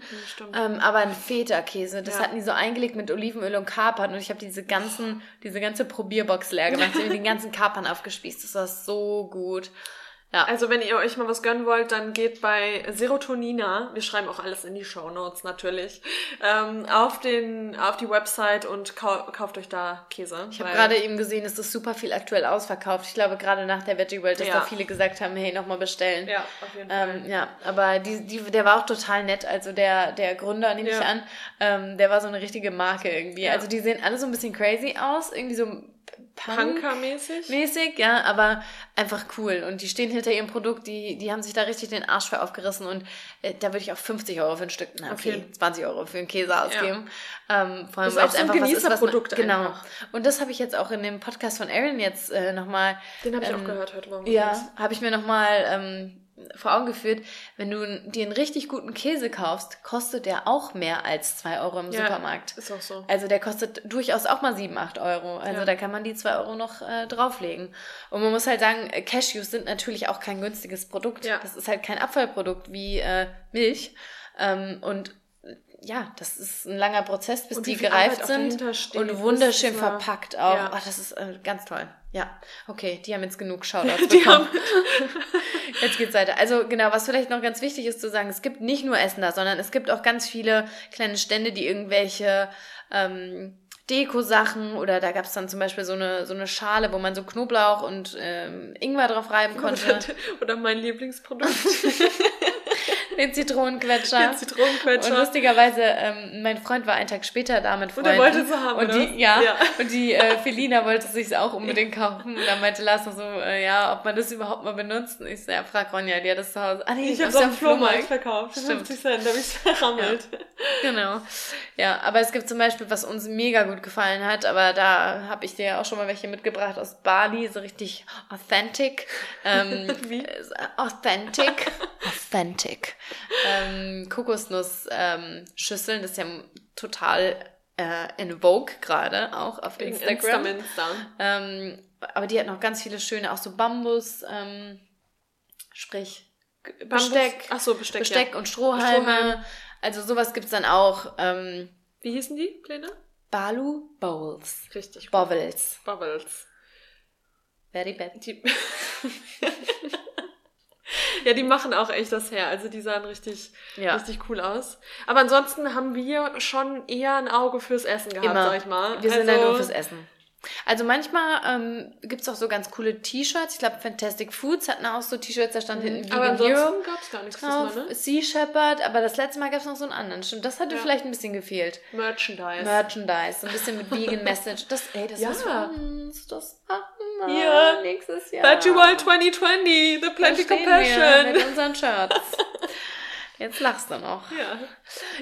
Ja. Ähm, aber ein Feta-Käse, das Ja. hatten die so eingelegt mit Olivenöl und Kapern und ich habe diese ganzen, diese ganze Probierbox leer gemacht, <laughs> ich den ganzen Kapern aufgespießt. Das war so gut. Ja. Also wenn ihr euch mal was gönnen wollt, dann geht bei Serotonina, wir schreiben auch alles in die Show Notes natürlich, ähm, auf, den, auf die Website und kau kauft euch da Käse. Ich habe gerade eben gesehen, es ist super viel aktuell ausverkauft. Ich glaube, gerade nach der Veggie World, dass Ja. da viele gesagt haben, hey, nochmal bestellen. Ja, auf jeden Fall. Ähm, ja, aber die, die, der war auch total nett. Also der, der Gründer, nehme ich Ja. an, ähm, der war so eine richtige Marke irgendwie. Ja. Also die sehen alle so ein bisschen crazy aus, irgendwie so Punk Punker-mäßig. mäßig, ja, aber einfach cool. Und die stehen hinter ihrem Produkt, die, die haben sich da richtig den Arsch für aufgerissen und äh, da würde ich auch 50 Euro für ein Stück, na okay, jeden- 20 Euro für einen Käse ausgeben. Ähm, vor allem, weil es so ein einfach was ist, was man, Genießerprodukt Genau. einfach. Und das habe ich jetzt auch in dem Podcast von Aaron jetzt äh, nochmal Den habe ich ähm, auch gehört heute Morgen. ja, habe ich mir nochmal ähm, vor Augen geführt, wenn du dir einen richtig guten Käse kaufst, kostet der auch mehr als 2 Euro im Ja, Supermarkt. Ist auch so. Also der kostet durchaus auch mal 7, 8 Euro. Also Ja. da kann man die 2 Euro noch äh, drauflegen. Und man muss halt sagen, äh, Cashews sind natürlich auch kein günstiges Produkt. Ja. Das ist halt kein Abfallprodukt wie äh, Milch. Ähm, und äh, ja, das ist ein langer Prozess, bis die gereift Arbeit sind und wunderschön verpackt auch. Ja. Ach, das ist äh, ganz toll. Ja, okay, die haben jetzt genug Shoutouts <laughs> Die bekommen. <laughs> Jetzt geht's weiter. Also genau, was vielleicht noch ganz wichtig ist zu sagen, es gibt nicht nur Essen da, sondern es gibt auch ganz viele kleine Stände, die irgendwelche ähm, Deko-Sachen oder da gab's dann zum Beispiel so eine, so eine Schale, wo man so Knoblauch und ähm, Ingwer drauf reiben <laughs> konnte. oder mein Lieblingsprodukt, Den Zitronenquetscher. den Zitronenquetscher. Und lustigerweise, ähm, mein Freund war einen Tag später da mit Und Freunden. er wollte sie haben, Und die, ja, Ja. und die äh, Felina wollte sich auch unbedingt kaufen. Und dann meinte Lars noch so, äh, ja, ob man das überhaupt mal benutzt. Und ich so, ja, frag Ronja, die hat das zu Hause. Ah, nee, ich habe hab's es am Flohmarkt verkauft. Stimmt. 50 Cent, da habe ich es <laughs> verrammelt. Genau. Ja, aber es gibt zum Beispiel, was uns mega gut gefallen hat, aber da habe ich dir ja auch schon mal welche mitgebracht aus Bali, so richtig authentic. Ähm, <laughs> Wie? Authentic. <laughs> authentic. Ähm, Kokosnuss-Schüsseln, ähm, das ist ja total äh, in Vogue gerade, auch auf Wegen Instagram. Insta-Minster. Ähm, aber die hat noch ganz viele schöne, auch so Bambus, ähm, sprich Bambus- Besteck, Ach so, Besteck, Besteck ja. und Strohhalme. Strohhalm. Also sowas gibt's dann auch. Ähm, Wie hießen die Pläne? Balu Bowls. Richtig. Bowls. Bubbles. Very bad. Die <laughs> ja, die machen auch echt das her. Also die sahen richtig, Ja. richtig cool aus. Aber ansonsten haben wir schon eher ein Auge fürs Essen gehabt, Immer. sag ich mal. Wir sind also, ja nur fürs Essen. Also manchmal ähm, gibt es auch so ganz coole T-Shirts. Ich glaube, Fantastic Foods hatten auch so T-Shirts, da stand hinten Mhm. Aber Vegan Hero ansonsten gab es gar nichts drauf. diesmal, ne? Sea Shepherd, aber das letzte Mal gab es noch so einen anderen. Stimmt, das hatte Ja. vielleicht ein bisschen gefehlt. Merchandise. Merchandise, so ein bisschen mit <laughs> Vegan Message. Das, ey, das Ja. ist uns. Das machen wir Ja. nächstes Jahr. Veggie World 2020, The Plenty stehen wir Compassion. mit unseren Shirts. <laughs> Jetzt lachst du noch. Ja.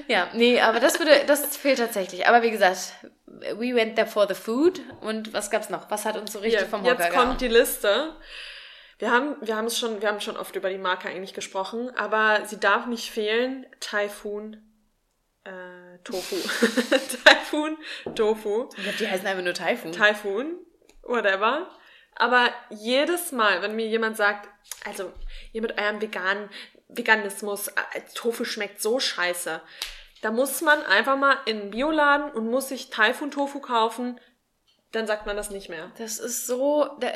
Ja, nee, aber das würde, das fehlt tatsächlich. Aber wie gesagt, we went there for the food. Und was gab's noch? Was hat uns so richtig Hier, vom Hocker jetzt gehauen? kommt die Liste. Wir haben, wir haben es schon, wir haben schon oft über die Marke eigentlich gesprochen, aber sie darf nicht fehlen. Typhoon, äh, Tofu. <laughs> <laughs> Typhoon, Tofu. Ich glaube, die heißen einfach nur Typhoon. Typhoon, whatever. Aber jedes Mal, wenn mir jemand sagt, also ihr mit eurem veganen Veganismus, äh, Tofu schmeckt so scheiße, da muss man einfach mal in den Bioladen und muss sich Typhoon Tofu kaufen, dann sagt man das nicht mehr. das ist so der,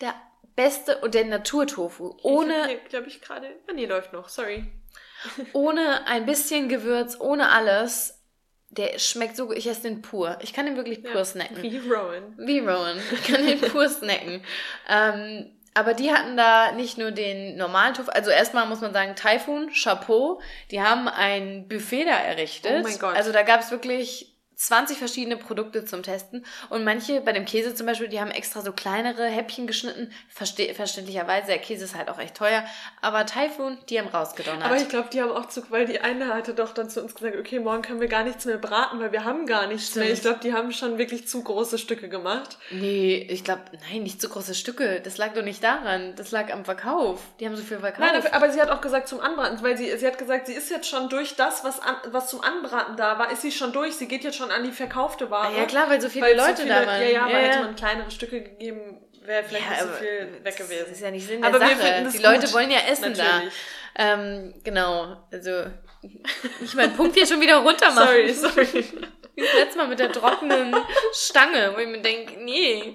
der beste und der Naturtofu. Ohne, glaube ich, gerade. Ah, nee, läuft noch, sorry. <laughs> ohne ein bisschen Gewürz, ohne alles. Der schmeckt so gut. Ich esse den pur. Ich kann den wirklich pur snacken. Wie Rowan. Wie Rowan. Ich kann den pur snacken. <laughs> Ähm, aber die hatten da nicht nur den normalen Tofu, also erstmal muss man sagen, Typhoon, Chapeau, die haben ein Buffet da errichtet. Oh mein Gott. Also da gab es wirklich 20 verschiedene Produkte zum Testen und manche, bei dem Käse zum Beispiel, die haben extra so kleinere Häppchen geschnitten, Verste verständlicherweise, der Käse ist halt auch echt teuer, aber Typhoon, die haben rausgedonnert. Aber ich glaube, die haben auch zu, weil die eine hatte doch dann zu uns gesagt, okay, morgen können wir gar nichts mehr braten, weil wir haben gar nichts mehr. Stimmt. Ich glaube, die haben schon wirklich zu große Stücke gemacht. nee, ich glaube, nein, nicht so große Stücke, das lag doch nicht daran, das lag am Verkauf. Die haben so viel verkauft. Nein, aber- aber sie hat auch gesagt zum Anbraten, weil sie, sie hat gesagt, sie ist jetzt schon durch das, was, an, was zum Anbraten da war, ist sie schon durch. Sie geht jetzt schon an die verkaufte Ware. Ja klar, weil so viele Weil Leute so viele, da waren. Ja, ja, aber Ja, hätte man kleinere Stücke gegeben, wäre vielleicht Ja, nicht so aber viel weg gewesen. Das ist ja nicht Sinn Aber der wir Sache. Die Leute gut. wollen ja essen Natürlich. da. Ähm, genau, also ich meinen Punkt hier schon wieder runter machen. Sorry, sorry. Wie das letzte Mal mit der trockenen Stange, wo ich mir denke, nee.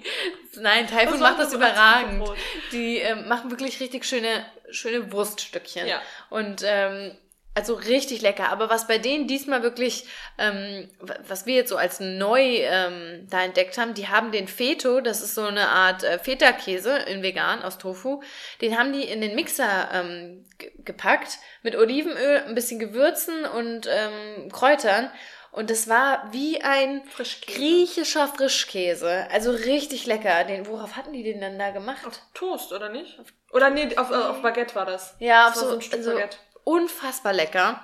Nein, war macht das überragend. Die ähm, machen wirklich richtig schöne, schöne Wurststückchen. Ja. Und ähm, also richtig lecker. Aber was bei denen diesmal wirklich, ähm, was wir jetzt so als neu ähm, da entdeckt haben, die haben den Feto, das ist so eine Art äh, Feta-Käse in vegan aus Tofu, den haben die in den Mixer ähm, ge- gepackt mit Olivenöl, ein bisschen Gewürzen und ähm, Kräutern. Und das war wie ein Frischkäse. griechischer Frischkäse. Also richtig lecker. Den, worauf hatten die den dann da gemacht? Auf Toast, oder nicht? Oder nee, auf, äh, auf Baguette war das. Ja, das auf war so, ein Stück also Baguette. Unfassbar lecker.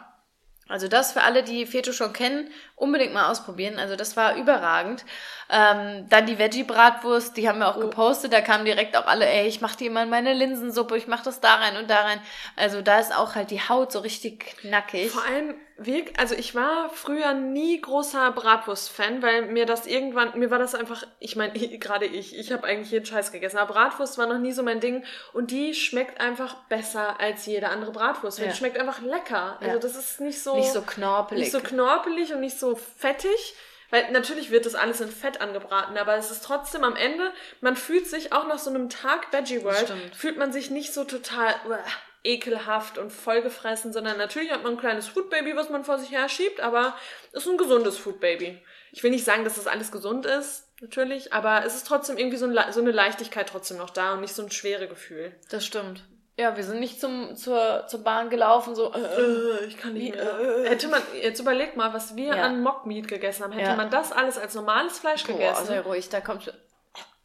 Also das für alle, die Feto schon kennen, unbedingt mal ausprobieren. Also das war überragend. Ähm, dann die Veggie-Bratwurst, die haben wir auch Oh. gepostet. Da kamen direkt auch alle, ey, ich mach die immer in meine Linsensuppe, ich mach das da rein und da rein. Also da ist auch halt die Haut so richtig knackig. Vor allem, wirk- also ich war früher nie großer Bratwurst-Fan, weil mir das irgendwann, mir war das einfach, ich meine, <laughs> gerade ich, ich habe eigentlich jeden Scheiß gegessen, aber Bratwurst war noch nie so mein Ding und die schmeckt einfach besser als jede andere Bratwurst. Ja. Die schmeckt einfach lecker. Also Ja. das ist nicht so, Nicht so knorpelig. nicht so knorpelig und nicht so fettig. Weil natürlich wird das alles in Fett angebraten, aber es ist trotzdem am Ende, man fühlt sich auch nach so einem Tag Veggie World, fühlt man sich nicht so total uah, ekelhaft und vollgefressen, sondern natürlich hat man ein kleines Food Baby, was man vor sich her schiebt, aber es ist ein gesundes Food Baby. Ich will nicht sagen, dass das alles gesund ist, natürlich, aber es ist trotzdem irgendwie so, ein, so eine Leichtigkeit trotzdem noch da und nicht so ein schwere Gefühl. das stimmt. Ja, wir sind nicht zum, zur, zur Bahn gelaufen, so, äh, Äh, ich kann nicht mehr. äh, Hätte man, jetzt überleg mal, was wir Ja. an Mockmeat gegessen haben. Hätte Ja. man das alles als normales Fleisch boah, gegessen? sei ruhig, da kommst du,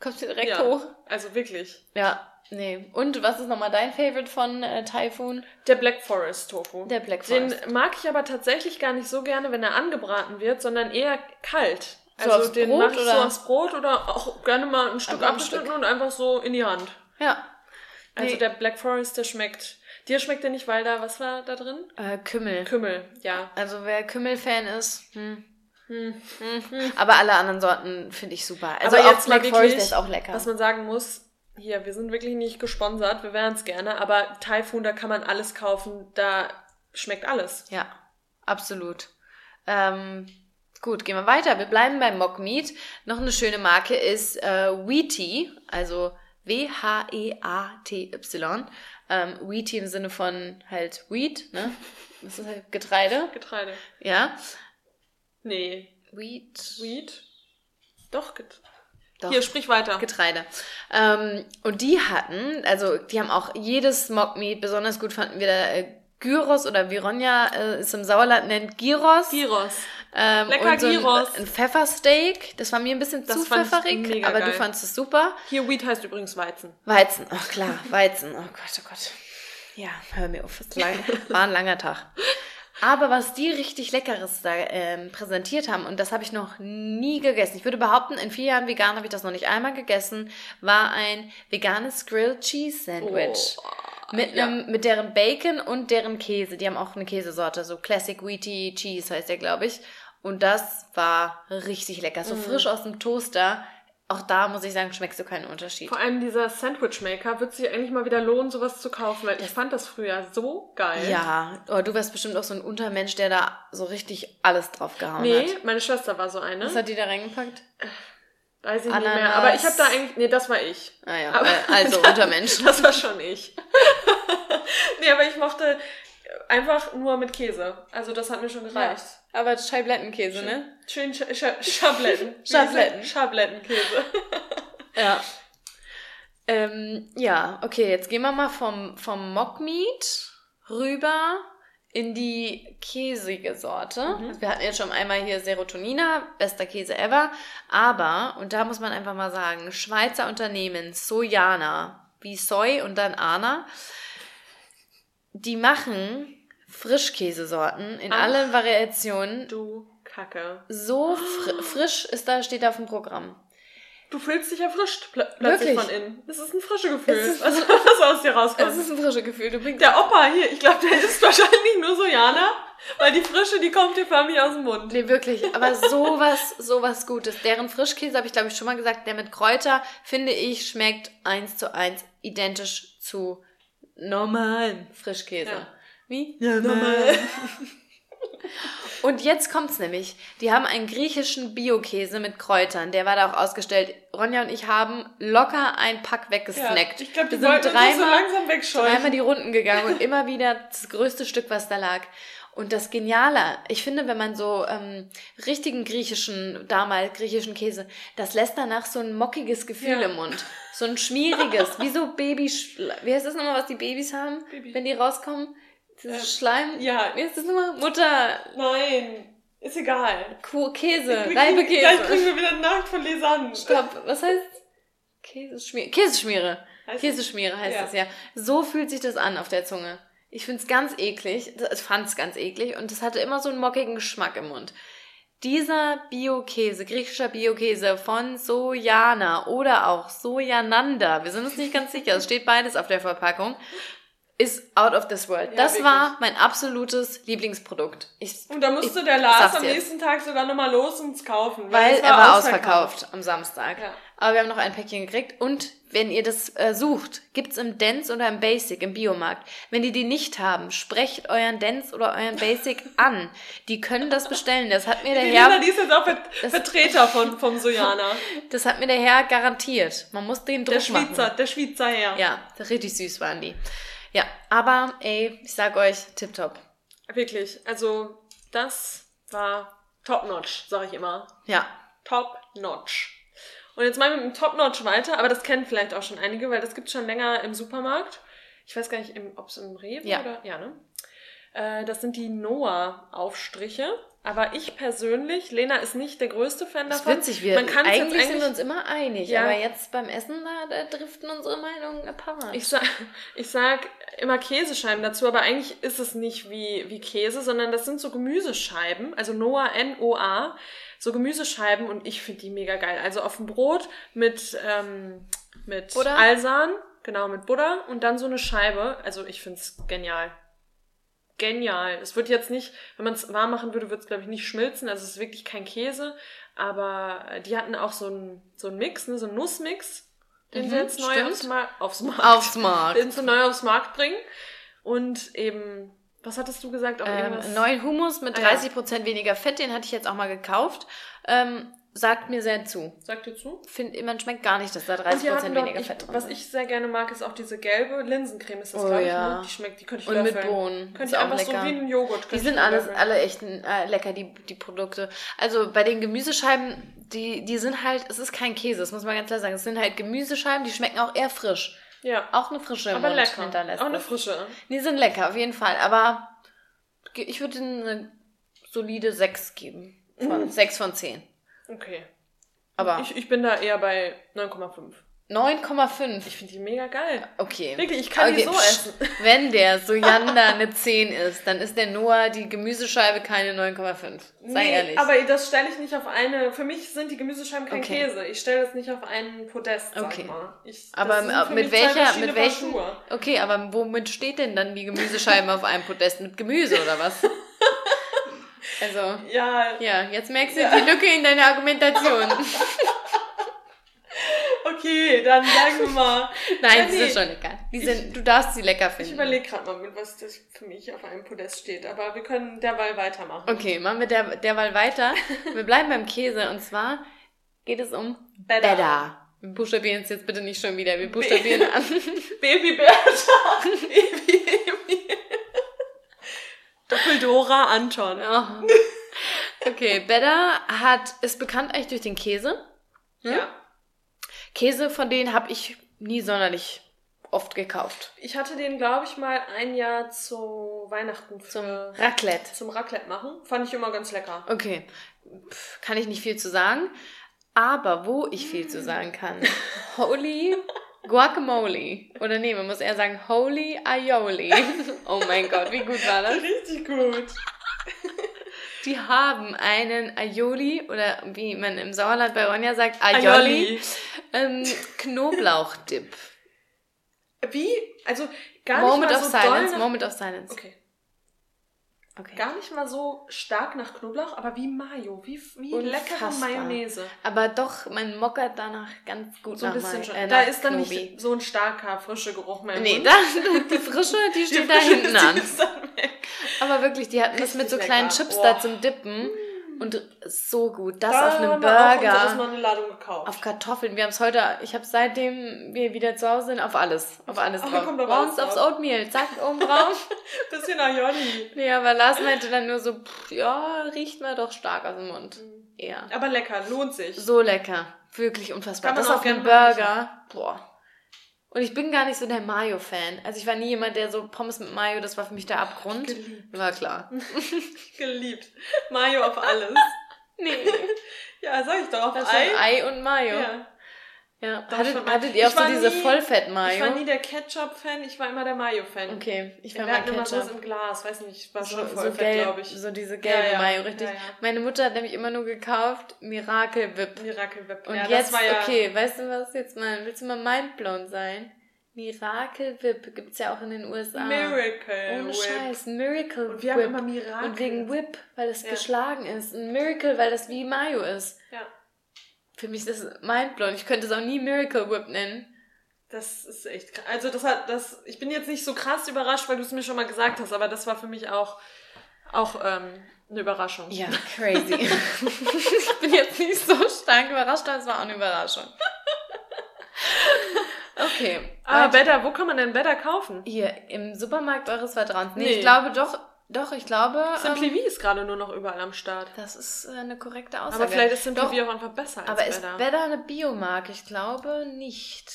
kommst du direkt ja. hoch. Also wirklich. Ja, nee. Und was ist nochmal dein Favorite von äh, Typhoon? Der Black Forest Tofu. Der Black Den Forest. mag ich aber tatsächlich gar nicht so gerne, wenn er angebraten wird, sondern eher kalt. So Also den Brot, mache ich so oder? aufs Brot oder auch gerne mal ein Stück abgeschnitten und einfach so in die Hand. Ja. Also Nee. der Black Forest, der schmeckt. Dir schmeckt der nicht, weil da, was war da drin? Äh, Kümmel. Kümmel, ja. Also wer Kümmel-Fan ist, hm. Hm. Hm. Aber alle anderen Sorten finde ich super. Also Aber jetzt Black Forest wirklich, der ist auch lecker. Was man sagen muss, hier, wir sind wirklich nicht gesponsert, wir wären es gerne, aber Typhoon, da kann man alles kaufen, da schmeckt alles. Ja, absolut. Ähm, gut, gehen wir weiter. Wir bleiben beim Mock Meat. Noch eine schöne Marke ist äh, Wheaty, also W-H-E-A-T-Y. Ähm, Wheaty im Sinne von halt Wheat, ne? Das ist halt Getreide. <laughs> Getreide. Ja. Nee. Wheat. Wheat? Doch, Get Doch. Hier, sprich weiter. Getreide. Ähm, und die hatten, also die haben auch jedes Mockmeat, besonders gut fanden wir da äh, Gyros oder wie Ronja äh, es im Sauerland nennt, Gyros. Gyros. Ähm, Lecker und so ein, Gyros. ein Pfeffersteak. Das war mir ein bisschen Das zu pfefferig, aber geil. du fandst es super. Hier, Wheat heißt übrigens Weizen. Weizen, ach klar, Weizen. Oh Gott, oh Gott. Ja, hör mir auf, es lang, <laughs> war ein langer Tag. Aber was die richtig Leckeres da ähm, präsentiert haben, und das habe ich noch nie gegessen, ich würde behaupten, in vier Jahren vegan habe ich das noch nicht einmal gegessen, war ein veganes Grilled Cheese Sandwich. Oh, mit, ja. einem, mit deren Bacon und deren Käse. Die haben auch eine Käsesorte, so Classic Wheaty Cheese heißt der, glaube ich. Und das war richtig lecker. Mm. So frisch aus dem Toaster. Auch da muss ich sagen, schmeckst du keinen Unterschied. Vor allem dieser Sandwich-Maker wird sich eigentlich mal wieder lohnen, sowas zu kaufen, weil ich fand das früher so geil. Ja, oh, du wärst bestimmt auch so ein Untermensch, der da so richtig alles drauf gehauen Nee, hat. meine Schwester war so eine. Was hat die da reingepackt? Weiß ich nicht Ananas. mehr. Aber ich habe da eigentlich. Nee, das war ich. Ah ja, Aber- äh, also <laughs> Untermensch. Das war schon ich. <laughs> nee, aber ich mochte einfach nur mit Käse. Also das hat mir schon gereicht. Aber Scheiblettenkäse, ne? Schön Sch Sch Schabletten. Schabletten. Schablettenkäse. <laughs> Ja. Ähm, ja, okay, jetzt gehen wir mal vom, vom Mockmeat rüber in die käsige Sorte. Mhm. Wir hatten jetzt schon einmal hier Serotonina, bester Käse ever. Aber, und da muss man einfach mal sagen, Schweizer Unternehmen Sojana, wie Soy und dann Ana, die machen Frischkäsesorten in Ach. allen Variationen. Du Kacke. So fr frisch ist da, steht da auf dem Programm. Du fühlst dich erfrischt pl plötzlich Wirklich? von innen. Das ist ein frisches Gefühl, Es ist- was, <laughs> was aus dir rauskommt. Es ist ein frisches Gefühl. Du bringst der Opa hier, ich glaube, der ist <laughs> wahrscheinlich nur Sojana, weil die Frische, die kommt dir förmlich aus dem Mund. Nee, wirklich. Aber <laughs> sowas, sowas Gutes. Deren Frischkäse, habe ich glaube ich schon mal gesagt, der mit Kräuter, finde ich, schmeckt eins zu eins identisch zu normalen Frischkäse. Ja. Wie? normal. Und jetzt kommt's nämlich. Die haben einen griechischen Bio-Käse mit Kräutern. Der war da auch ausgestellt. Ronja und ich haben locker ein Pack weggesnackt. ich glaube, die Wir sind das so dreimal, langsam wegscheuchen. dreimal die Runden gegangen <laughs> und immer wieder das größte Stück, was da lag. Und das Geniale, ich finde, wenn man so ähm, richtigen griechischen, damals griechischen Käse, das lässt danach so ein mockiges Gefühl Ja. im Mund. So ein schmieriges, <laughs> wie so Baby, wie heißt das nochmal, was die Babys haben, Baby- wenn die rauskommen? Dieses Äh, Schleim? ja. Wie heißt das nochmal? Mutter, Nein, ist egal. Kuh, Käse, Reibekäse. Gleich kriegen wir wieder Nacht von Lisanne. Stopp, was heißt Käseschmiere? Käseschmiere. Heißt Käseschmiere heißt Ja. das ja. So fühlt sich das an auf der Zunge. Ich find's ganz eklig. Ich fand's ganz eklig und es hatte immer so einen mockigen Geschmack im Mund. Dieser Bio-Käse, griechischer Bio-Käse von Sojana oder auch Sojananda, wir sind uns nicht ganz sicher, es steht beides auf der Verpackung, ist out of this world. Ja, das wirklich. war mein absolutes Lieblingsprodukt. Ich, Und da musste ich der Lars am nächsten Tag sogar nochmal los und es kaufen. Weil es er war ausverkauft am Samstag. Ja. Aber wir haben noch ein Päckchen gekriegt. Und wenn ihr das äh, sucht, gibt's im Dance oder im Basic, im Biomarkt. Wenn die die nicht haben, sprecht euren Dance oder euren Basic <laughs> an. Die können das bestellen. Das hat mir der Die Herr, die ist jetzt auch Ver Das- Vertreter von, vom Sojana. <laughs> das hat mir der Herr garantiert. Man muss den Druck Der Schweizer, machen. der Schweizer Herr. Ja, richtig süß waren die. Ja, aber ey, ich sag euch, tipptopp. Wirklich, also das war top-notch, sag ich immer. Ja, Top-notch. Und jetzt mal mit dem Top-notch weiter, aber das kennen vielleicht auch schon einige, weil das gibt schon länger im Supermarkt. Ich weiß gar nicht, ob es im Rewe Ja. oder... Ja, ne? Äh, das sind die Noah-Aufstriche. Aber ich persönlich, Lena ist nicht der größte Fan das ist davon. witzig. Wir, Man kann's jetzt eigentlich sind eigentlich- wir uns immer einig. Ja. Aber jetzt beim Essen, da, da driften unsere Meinungen apart. Ich sag, ich sag immer Käsescheiben dazu, aber eigentlich ist es nicht wie, wie Käse, sondern das sind so Gemüsescheiben, also Noah, N-O-A, so Gemüsescheiben und ich finde die mega geil. Also auf dem Brot mit, ähm, mit Butter? Alsan, genau, mit Butter und dann so eine Scheibe. Also ich find's genial. Genial. Es wird jetzt nicht, wenn man es warm machen würde, wird es, glaube ich, nicht schmilzen. Also es ist wirklich kein Käse. Aber die hatten auch so einen so einen Mix, ne, so einen Nussmix, den Mhm, sie jetzt neu stimmt. aufs, Mar aufs Markt Aufs Markt. <laughs> den sie neu aufs Markt bringen. Und eben, was hattest du gesagt? Auch Ähm, neuen Hummus mit Ah, ja. 30% weniger Fett, den hatte ich jetzt auch mal gekauft. Ähm, sagt mir sehr zu. Sagt dir zu? Find, man schmeckt gar nicht, dass da Und die 30% hatten dort, weniger ich, Fett drin was ist. ich sehr gerne mag, ist auch diese gelbe Linsencreme, ist das, Oh, glaube ich. ja. Ne? Die schmeckt, die könnte ich Und mit löffeln. Bohnen. Könnte ich auch einfach lecker. so wie ein Joghurt. Die sind ich alles, löffeln. alle echt äh, lecker, die, die Produkte. Also bei den Gemüsescheiben, die, die sind halt, es ist kein Käse, das muss man ganz klar sagen. Es sind halt Gemüsescheiben, die schmecken auch eher frisch. Ja. Auch eine frische im Aber Mund lecker. hinterlässt. Auch eine frische. Die sind lecker, auf jeden Fall. Aber ich würde ihnen eine solide 6 geben. Von Mhm. 6 von 10. Okay. Aber Ich, ich bin da eher bei 9,5. 9,5. Ich finde die mega geil. Okay. Wirklich, ich kann die so essen. <laughs> Wenn der Sojander eine 10 ist, dann ist der Noah die Gemüsescheibe keine 9,5. Sei nee, ehrlich. aber das stelle ich nicht auf eine. Für mich sind die Gemüsescheiben kein Okay. Käse. Ich stelle das nicht auf einen Podest, sag Okay. mal. Ich, aber mit welcher, mit welchen, okay, aber womit steht denn dann die Gemüsescheiben auf einem Podest? Mit Gemüse oder was? <laughs> Also, Ja, ja, jetzt merkst du Ja. die Lücke in deiner Argumentation. <laughs> okay, dann sagen wir mal. Nein, Ja, die nee. sind schon lecker. Die sind, du darfst sie lecker Ich finden. überlege gerade mal, mit was das für mich auf einem Podest steht. Aber wir können derweil weitermachen. Okay, machen wir der, derweil weiter. Wir bleiben beim Käse und zwar geht es um Better. Better. Wir buchstabieren es jetzt bitte nicht schon wieder. Wir buchstabieren <laughs> an. <laughs> Baby Bertha. Baby. Doppeldora Anton. Oh. <laughs> Okay, Better hat, ist bekannt eigentlich durch den Käse. Hm? Ja. Käse, von denen habe ich nie sonderlich oft gekauft. Ich hatte den, glaube ich, mal ein Jahr zu Weihnachten Zum Raclette. zum Raclette machen. Fand ich immer ganz lecker. Okay, Pff, kann ich nicht viel zu sagen. Aber wo ich viel zu <laughs> sagen kann, Holy <laughs> Guacamole. Oder nee, man muss eher sagen Holy Aioli. <laughs> Oh mein Gott, wie gut war das? Richtig gut. Die haben einen Aioli oder wie man im Sauerland bei Ronja sagt, Aioli, ähm, Knoblauchdip. Wie? Also gar Moment nicht of mal so Silence, doll. Moment of Silence. Okay. Okay. Gar nicht mal so stark nach Knoblauch, aber wie Mayo. Wie, wie leckere. Mayonnaise. Aber doch, man mockert danach ganz gut So ein nach bisschen schon. äh, da ist dann Knobi. nicht so ein starker, frischer Geruch mehr im Nee, da, <laughs> die Frische, die Die steht da Frische hinten an. die. Aber wirklich, die hatten das mit so kleinen lecker. Chips Oh. da zum Dippen. Und so gut. Das Da auf einem Burger. erstmal eine Ladung gekauft. Auf Kartoffeln. Wir haben es heute, ich habe seitdem wir wieder zu Hause sind, auf alles. Auf alles Oh, drauf. kommt Morgens aufs. Oatmeal, zack, oben drauf. <laughs> Bisschen Aioli. nee, aber Lars meinte dann nur so, pff, ja, riecht mir doch stark aus dem Mund. Ja. Aber lecker, lohnt sich. So lecker. Wirklich unfassbar. Kann man das auf einem mal Burger. Boah. Und ich bin gar nicht so der Mayo-Fan. Also ich war nie jemand, der so Pommes mit Mayo, das war für mich der Abgrund. Geliebt. War klar. <laughs> Geliebt. Mayo auf alles. Nee. <laughs> Ja, sag ich doch, auf Das Ei. Ei und Mayo. Ja. Ja. Doch, Hattet, schon hattet ihr auch so war diese nie- Vollfett-Mayo? Ich war nie der Ketchup-Fan, ich war immer der Mayo-Fan. Okay, ich war Wir hatten immer sowas Ketchup. im Glas, weiß nicht, So, schon so Vollfett, gelb, glaube ich. so diese gelbe Ja, ja. Mayo, richtig. Ja. Meine Mutter hat nämlich immer nur gekauft Miracle Whip. Miracle Whip. Und jetzt, das war okay, weißt du was jetzt mal, willst du mal mindblown sein? Miracle Whip gibt's ja auch in den USA. Miracle Ohne Whip. Scheiß, Miracle Und Whip. wir haben immer Miracle. Und wegen Whip, weil Ja. geschlagen ist. Ein Miracle, weil das wie Mayo ist. Ja, Für mich ist das mindblown. Ich könnte es auch nie Miracle Whip nennen. das ist echt krass. Also das hat, das, ich bin jetzt nicht so krass überrascht, weil du es mir schon mal gesagt hast, aber das war für mich auch, auch ähm, eine Überraschung. Ja, crazy. <laughs> ich bin jetzt nicht so stark überrascht, aber es war auch eine Überraschung. Okay. Aber weiter. Better, wo kann man denn Better kaufen? Hier, im Supermarkt eures Vertrauens. Nee, Nee. ich glaube doch, doch, ich glaube, Simply ähm, ist gerade nur noch überall am Start. das ist äh, eine korrekte Aussage. Aber vielleicht ist Simply Doch, auch einfach besser als Aber ist Better. Better eine Biomarke? Ich glaube nicht.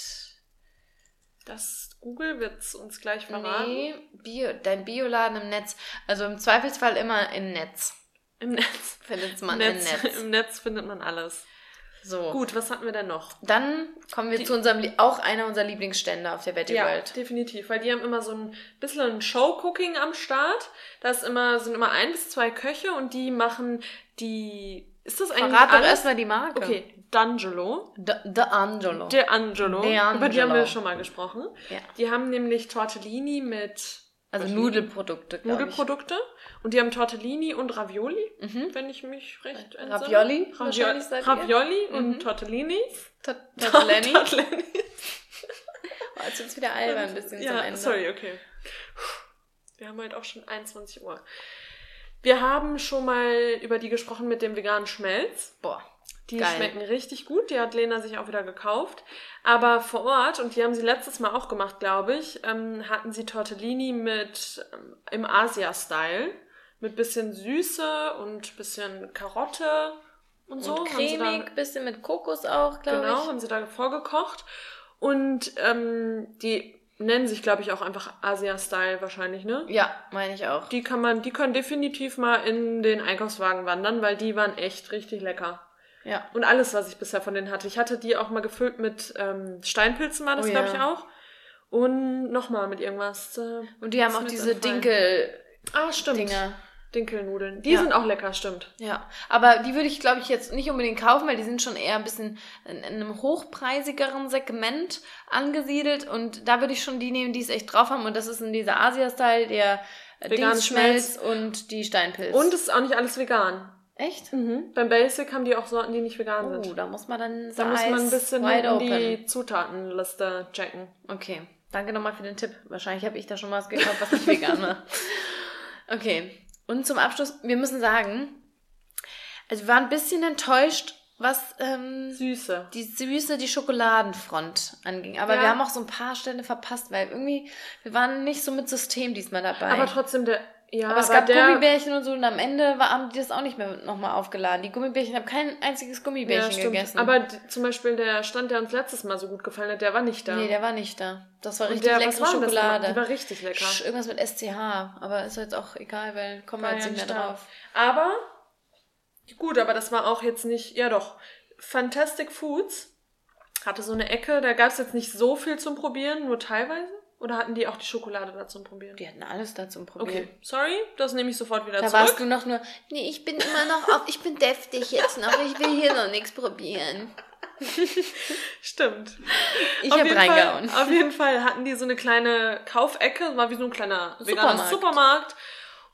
Das Google wird's uns gleich verraten. Nee, Bio, dein Bioladen im Netz. Also im Zweifelsfall immer im Netz. Im Netz. Findet man Netz, im Netz. <laughs> Im Netz findet man alles. So. Gut, was hatten wir denn noch? Dann kommen wir Die- zu unserem, auch einer unserer Lieblingsstände auf der Betty Ja, World. definitiv, weil die haben immer so ein bisschen ein Show-Cooking am Start. Da ist immer, sind immer ein bis zwei Köche und die machen die. Ist das eigentlich Verrat doch alles? erstmal die Marke. Okay, D'Angelo. The, The Angelo. Der Angelo. De Über die haben wir schon mal gesprochen. Ja. Die haben nämlich Tortellini mit Also. Nudelprodukte, Nudelprodukte. Und die haben Tortellini und Ravioli. Mhm. wenn ich mich recht entsinne. Ravioli, Ravioli? Ravioli und Mhm. Tortellinis. Tot- <laughs> Tortellini. Tortellini. Oh, jetzt wird's wieder albern ein bisschen zum ja, Ende. sorry, okay. Wir haben halt auch schon 21 Uhr. Wir haben schon mal über die gesprochen mit dem veganen Schmelz. Boah. Die Geil. schmecken richtig gut. Die hat Lena sich auch wieder gekauft. Aber vor Ort, und die haben sie letztes Mal auch gemacht, glaube ich, ähm, hatten sie Tortellini mit ähm, im Asia-Style. Mit bisschen Süße und bisschen Karotte und so. Und da- cremig, bisschen mit Kokos auch, glaube Genau, ich. haben sie da vorgekocht. Und ähm, die nennen sich, glaube ich, auch einfach Asia-Style wahrscheinlich, ne? Ja, meine ich auch. Die kann man, die können definitiv mal in den Einkaufswagen wandern, weil die waren echt richtig lecker. Ja. Und alles, was ich bisher von denen hatte. Ich hatte die auch mal gefüllt mit ähm, Steinpilzen, war das, Oh glaube ja. ich, auch. Und nochmal mit irgendwas. Äh, Und die haben auch diese. Dinkel-Dinger. Ah, stimmt. Dinkelnudeln. Die Ja. sind auch lecker, stimmt. Ja, aber die würde ich, glaube ich, jetzt nicht unbedingt kaufen, weil die sind schon eher ein bisschen in, in einem hochpreisigeren Segment angesiedelt. Und da würde ich schon die nehmen, die es echt drauf haben. Und das ist in dieser Asia-Style der äh, Dingsschmelz und die Steinpilz. Und es ist auch nicht alles vegan. Echt? Mhm. Beim Basic haben die auch Sorten, die nicht vegan Oh, sind. da muss man dann Da muss man ein bisschen die Zutatenliste checken. Okay, danke nochmal für den Tipp. Wahrscheinlich habe ich da schon was gekauft, was nicht vegan war. <laughs> Okay, und zum Abschluss, wir müssen sagen, also wir waren ein bisschen enttäuscht, was ähm, Süße. die Süße, die Schokoladenfront anging. Aber Ja. wir haben auch so ein paar Stände verpasst, weil irgendwie, wir waren nicht so mit System diesmal dabei. Aber trotzdem, der. Ja, Aber es gab der, Gummibärchen und so und am Ende war, haben die das auch nicht mehr nochmal aufgeladen. Die Gummibärchen, ich habe kein einziges ja, Gummibärchen stimmt. gegessen. Aber zum Beispiel der Stand, der uns letztes Mal so gut gefallen hat, der war nicht da. nee, der war nicht da. Das war richtig der, leckere war das Schokolade. nochmal? Die war richtig lecker. Sch- Irgendwas mit SCH, aber ist jetzt auch egal, weil kommen wir jetzt ja nicht mehr da. drauf. Aber, gut, aber das war auch jetzt nicht, ja doch, Fantastic Foods hatte so eine Ecke, da gab es jetzt nicht so viel zum Probieren, nur teilweise. Oder hatten die auch die Schokolade da zum Probieren? Die hatten alles da zum Probieren. Okay, sorry, das nehme ich sofort wieder Da zurück. warst du noch nur, nee, ich bin immer noch auf, ich bin deftig jetzt noch, ich will hier noch nichts probieren. <laughs> Stimmt. Ich Auf hab jeden reingehauen. Fall, auf jeden Fall hatten die so eine kleine Kaufecke, war wie so ein kleiner veganer Supermarkt. Supermarkt.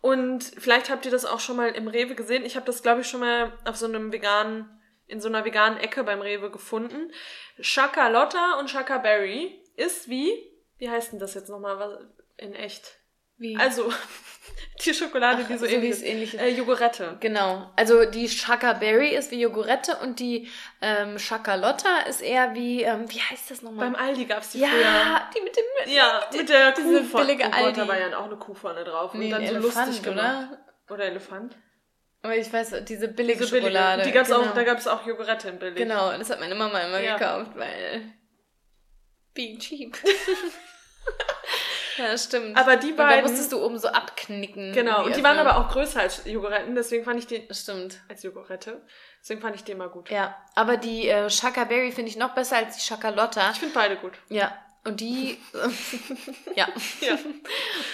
Und vielleicht habt ihr das auch schon mal im Rewe gesehen. Ich habe das, glaube ich, schon mal auf so einem veganen, in so einer veganen Ecke beim Rewe gefunden. Chakalotta und Chakaberry ist wie, wie heißt denn das jetzt nochmal was in echt? Wie? Also, <laughs> die Schokolade, die so, so wie ähnlich es ähnlich ist. Äh, Jogurette. Genau. Also die Shaka Berry ist wie Jogurette und die ähm, Shakalotta ist eher wie, ähm, wie heißt das nochmal? Beim Aldi gab's die ja, früher. die mit dem Ja, mit der diese Kuh vorne. billige da war ja auch eine Kuh vorne drauf. Nee, und dann so Elefant, lustig gemacht. oder? Oder Elefant. Aber ich weiß, diese billige Diese billige. Schokolade. Die gab's genau. auch, da gab es auch Jogurette in billig. Genau, das hat meine Mama immer Ja. gekauft, weil being cheap. <laughs> ja, stimmt. Aber die Und da beiden- musstest du oben so abknicken. Genau, und die waren aber auch größer als Joguretten, deswegen fand ich die stimmt. als Jogurette. Deswegen fand ich die immer gut. Ja, aber die äh, Shaka Berry finde ich noch besser als die Shakalotta. Ich finde beide gut. Ja, und die, <laughs> ja. Ja.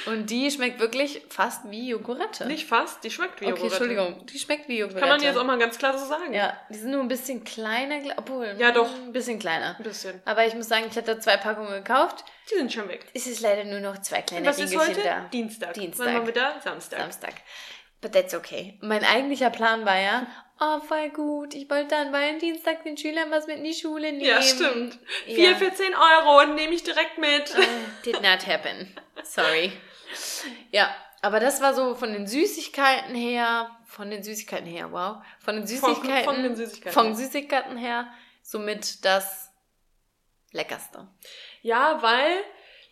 Und die schmeckt wirklich fast wie Jogurette. Nicht fast, die schmeckt wie okay, Jogurette. Entschuldigung, die schmeckt wie Jogurette. Kann man jetzt auch mal ganz klar so sagen. Ja, die sind nur ein bisschen kleiner, obwohl. Ja, doch. Ein bisschen kleiner. Ein bisschen. Aber ich muss sagen, ich hatte zwei Packungen gekauft. Die sind schon weg. Es ist leider nur noch zwei kleine Was ist Riegelchen heute? da. Dienstag. Dienstag. Wann waren wir da? Samstag. Samstag. But that's okay. Mein eigentlicher Plan war ja, oh, voll gut. Ich wollte an Valentinstag den Schülern was mit in die Schule nehmen. Ja, stimmt. Ja. Vier für 10 Euro und nehme ich direkt mit. Did not happen. Sorry. Ja, aber das war so von den Süßigkeiten her, von den Süßigkeiten her, wow. Von den Süßigkeiten. von den Süßigkeiten. Von Süßigkeiten her, somit das Leckerste. Ja, weil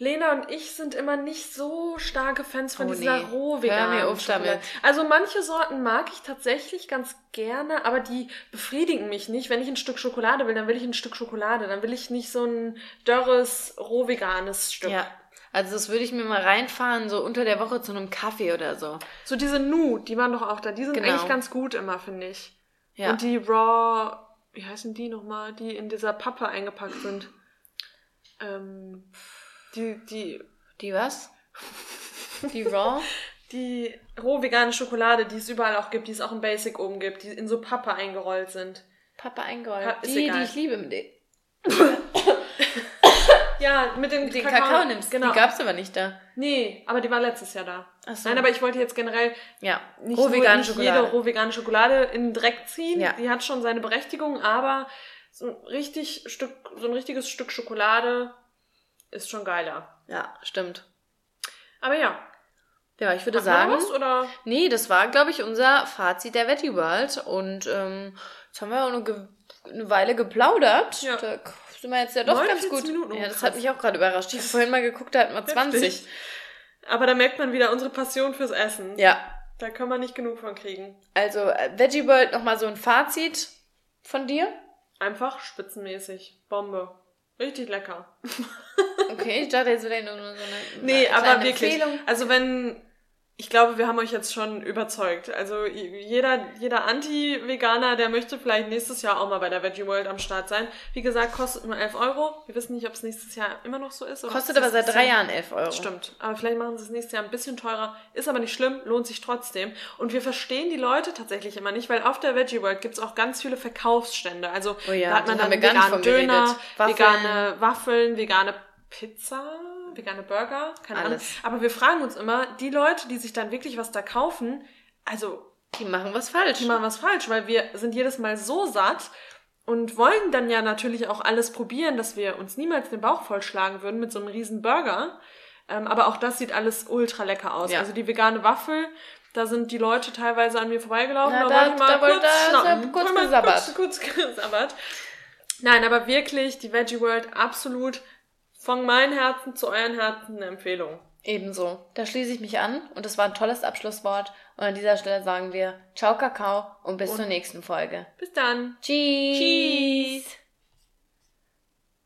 Lena und ich sind immer nicht so starke Fans von Oh, dieser nee. roh veganen Schokolade. Also manche Sorten mag ich tatsächlich ganz gerne, aber die befriedigen mich nicht. Wenn ich ein Stück Schokolade will, dann will ich ein Stück Schokolade. Dann will ich nicht so ein dörres, roh veganes Stück. Ja. Also das würde ich mir mal reinfahren, so unter der Woche zu einem Kaffee oder so. So diese Nu, die waren doch auch da. Die sind Genau. eigentlich ganz gut immer, finde ich. Ja. Und die Raw, wie heißen die nochmal, die in dieser Pappe eingepackt sind? Ähm, die, die, Die was? Die Raw? <laughs> die roh vegane Schokolade, die es überall auch gibt, die es auch im Basic oben gibt, die in so Pappe eingerollt sind. Papa eingerollt. Ist die, egal. die ich liebe. Mit den, Ja, mit dem mit den Kakao, nimmst. Genau. Die gab's aber nicht da. nee, aber die war letztes Jahr da. Ach so. Nein, aber ich wollte jetzt generell Ja. nicht, Roh vegane nicht Schokolade. jede roh vegane Schokolade in den Dreck ziehen. Ja. Die hat schon seine Berechtigung, aber so ein richtig Stück, so ein richtiges Stück Schokolade ist schon geiler. Ja, stimmt. Aber ja. Ja, ich würde Macht man sagen. was, oder? Nee, das war, glaube ich, unser Fazit der Veggie World. Und ähm, jetzt haben wir auch eine, eine Weile geplaudert. Ja. Da sind wir jetzt ja doch ganz 49 gut. Minuten, ja, das krass. hat mich auch gerade überrascht. Ich habe vorhin mal geguckt, da hatten wir 20. Heftig. Aber da merkt man wieder unsere Passion fürs Essen. Ja, Da kann man nicht genug von kriegen. also äh, Veggie World nochmal so ein Fazit. Von dir? Einfach spitzenmäßig. Bombe. Richtig lecker. Okay, ich dachte jetzt wieder nur so eine. Nee, aber wirklich. Empfehlung. Also wenn, ich glaube, wir haben euch jetzt schon überzeugt. Also jeder, jeder Anti-Veganer, der möchte vielleicht nächstes Jahr auch mal bei der Veggie World am Start sein. Wie gesagt, kostet nur 11 Euro. Wir wissen nicht, ob es nächstes Jahr immer noch so ist. Kostet es aber seit drei Jahr- Jahren 11 Euro. Stimmt. Aber vielleicht machen sie es nächstes Jahr ein bisschen teurer. Ist aber nicht schlimm, lohnt sich trotzdem. Und wir verstehen die Leute tatsächlich immer nicht, weil auf der Veggie World gibt's auch ganz viele Verkaufsstände. Also Oh ja, da hat man dann veganen Döner. Waffeln. vegane Waffeln, vegane Pizza, vegane Burger, keine Ahnung. Alles. Aber wir fragen uns immer, die Leute, die sich dann wirklich was da kaufen, also Die machen was falsch. die machen was falsch, weil wir sind jedes Mal so satt und wollen dann ja natürlich auch alles probieren, dass wir uns niemals den Bauch vollschlagen würden mit so einem riesen Burger. Ähm, aber auch das sieht alles ultra lecker aus. Ja. Also die vegane Waffel, da sind die Leute teilweise an mir vorbeigelaufen. Na, da, da- mal da kurz da er schnappen. kurz mal gesabbert. Kurz, kurz <laughs> gesabbert. Nein, aber wirklich, die Veggie World absolut von meinem Herzen zu euren Herzen eine Empfehlung. Ebenso. Da schließe ich mich an und das war ein tolles Abschlusswort. Und an dieser Stelle sagen wir Ciao Kakao und bis zur nächsten Folge. Bis dann. Tschüss. Tschüss.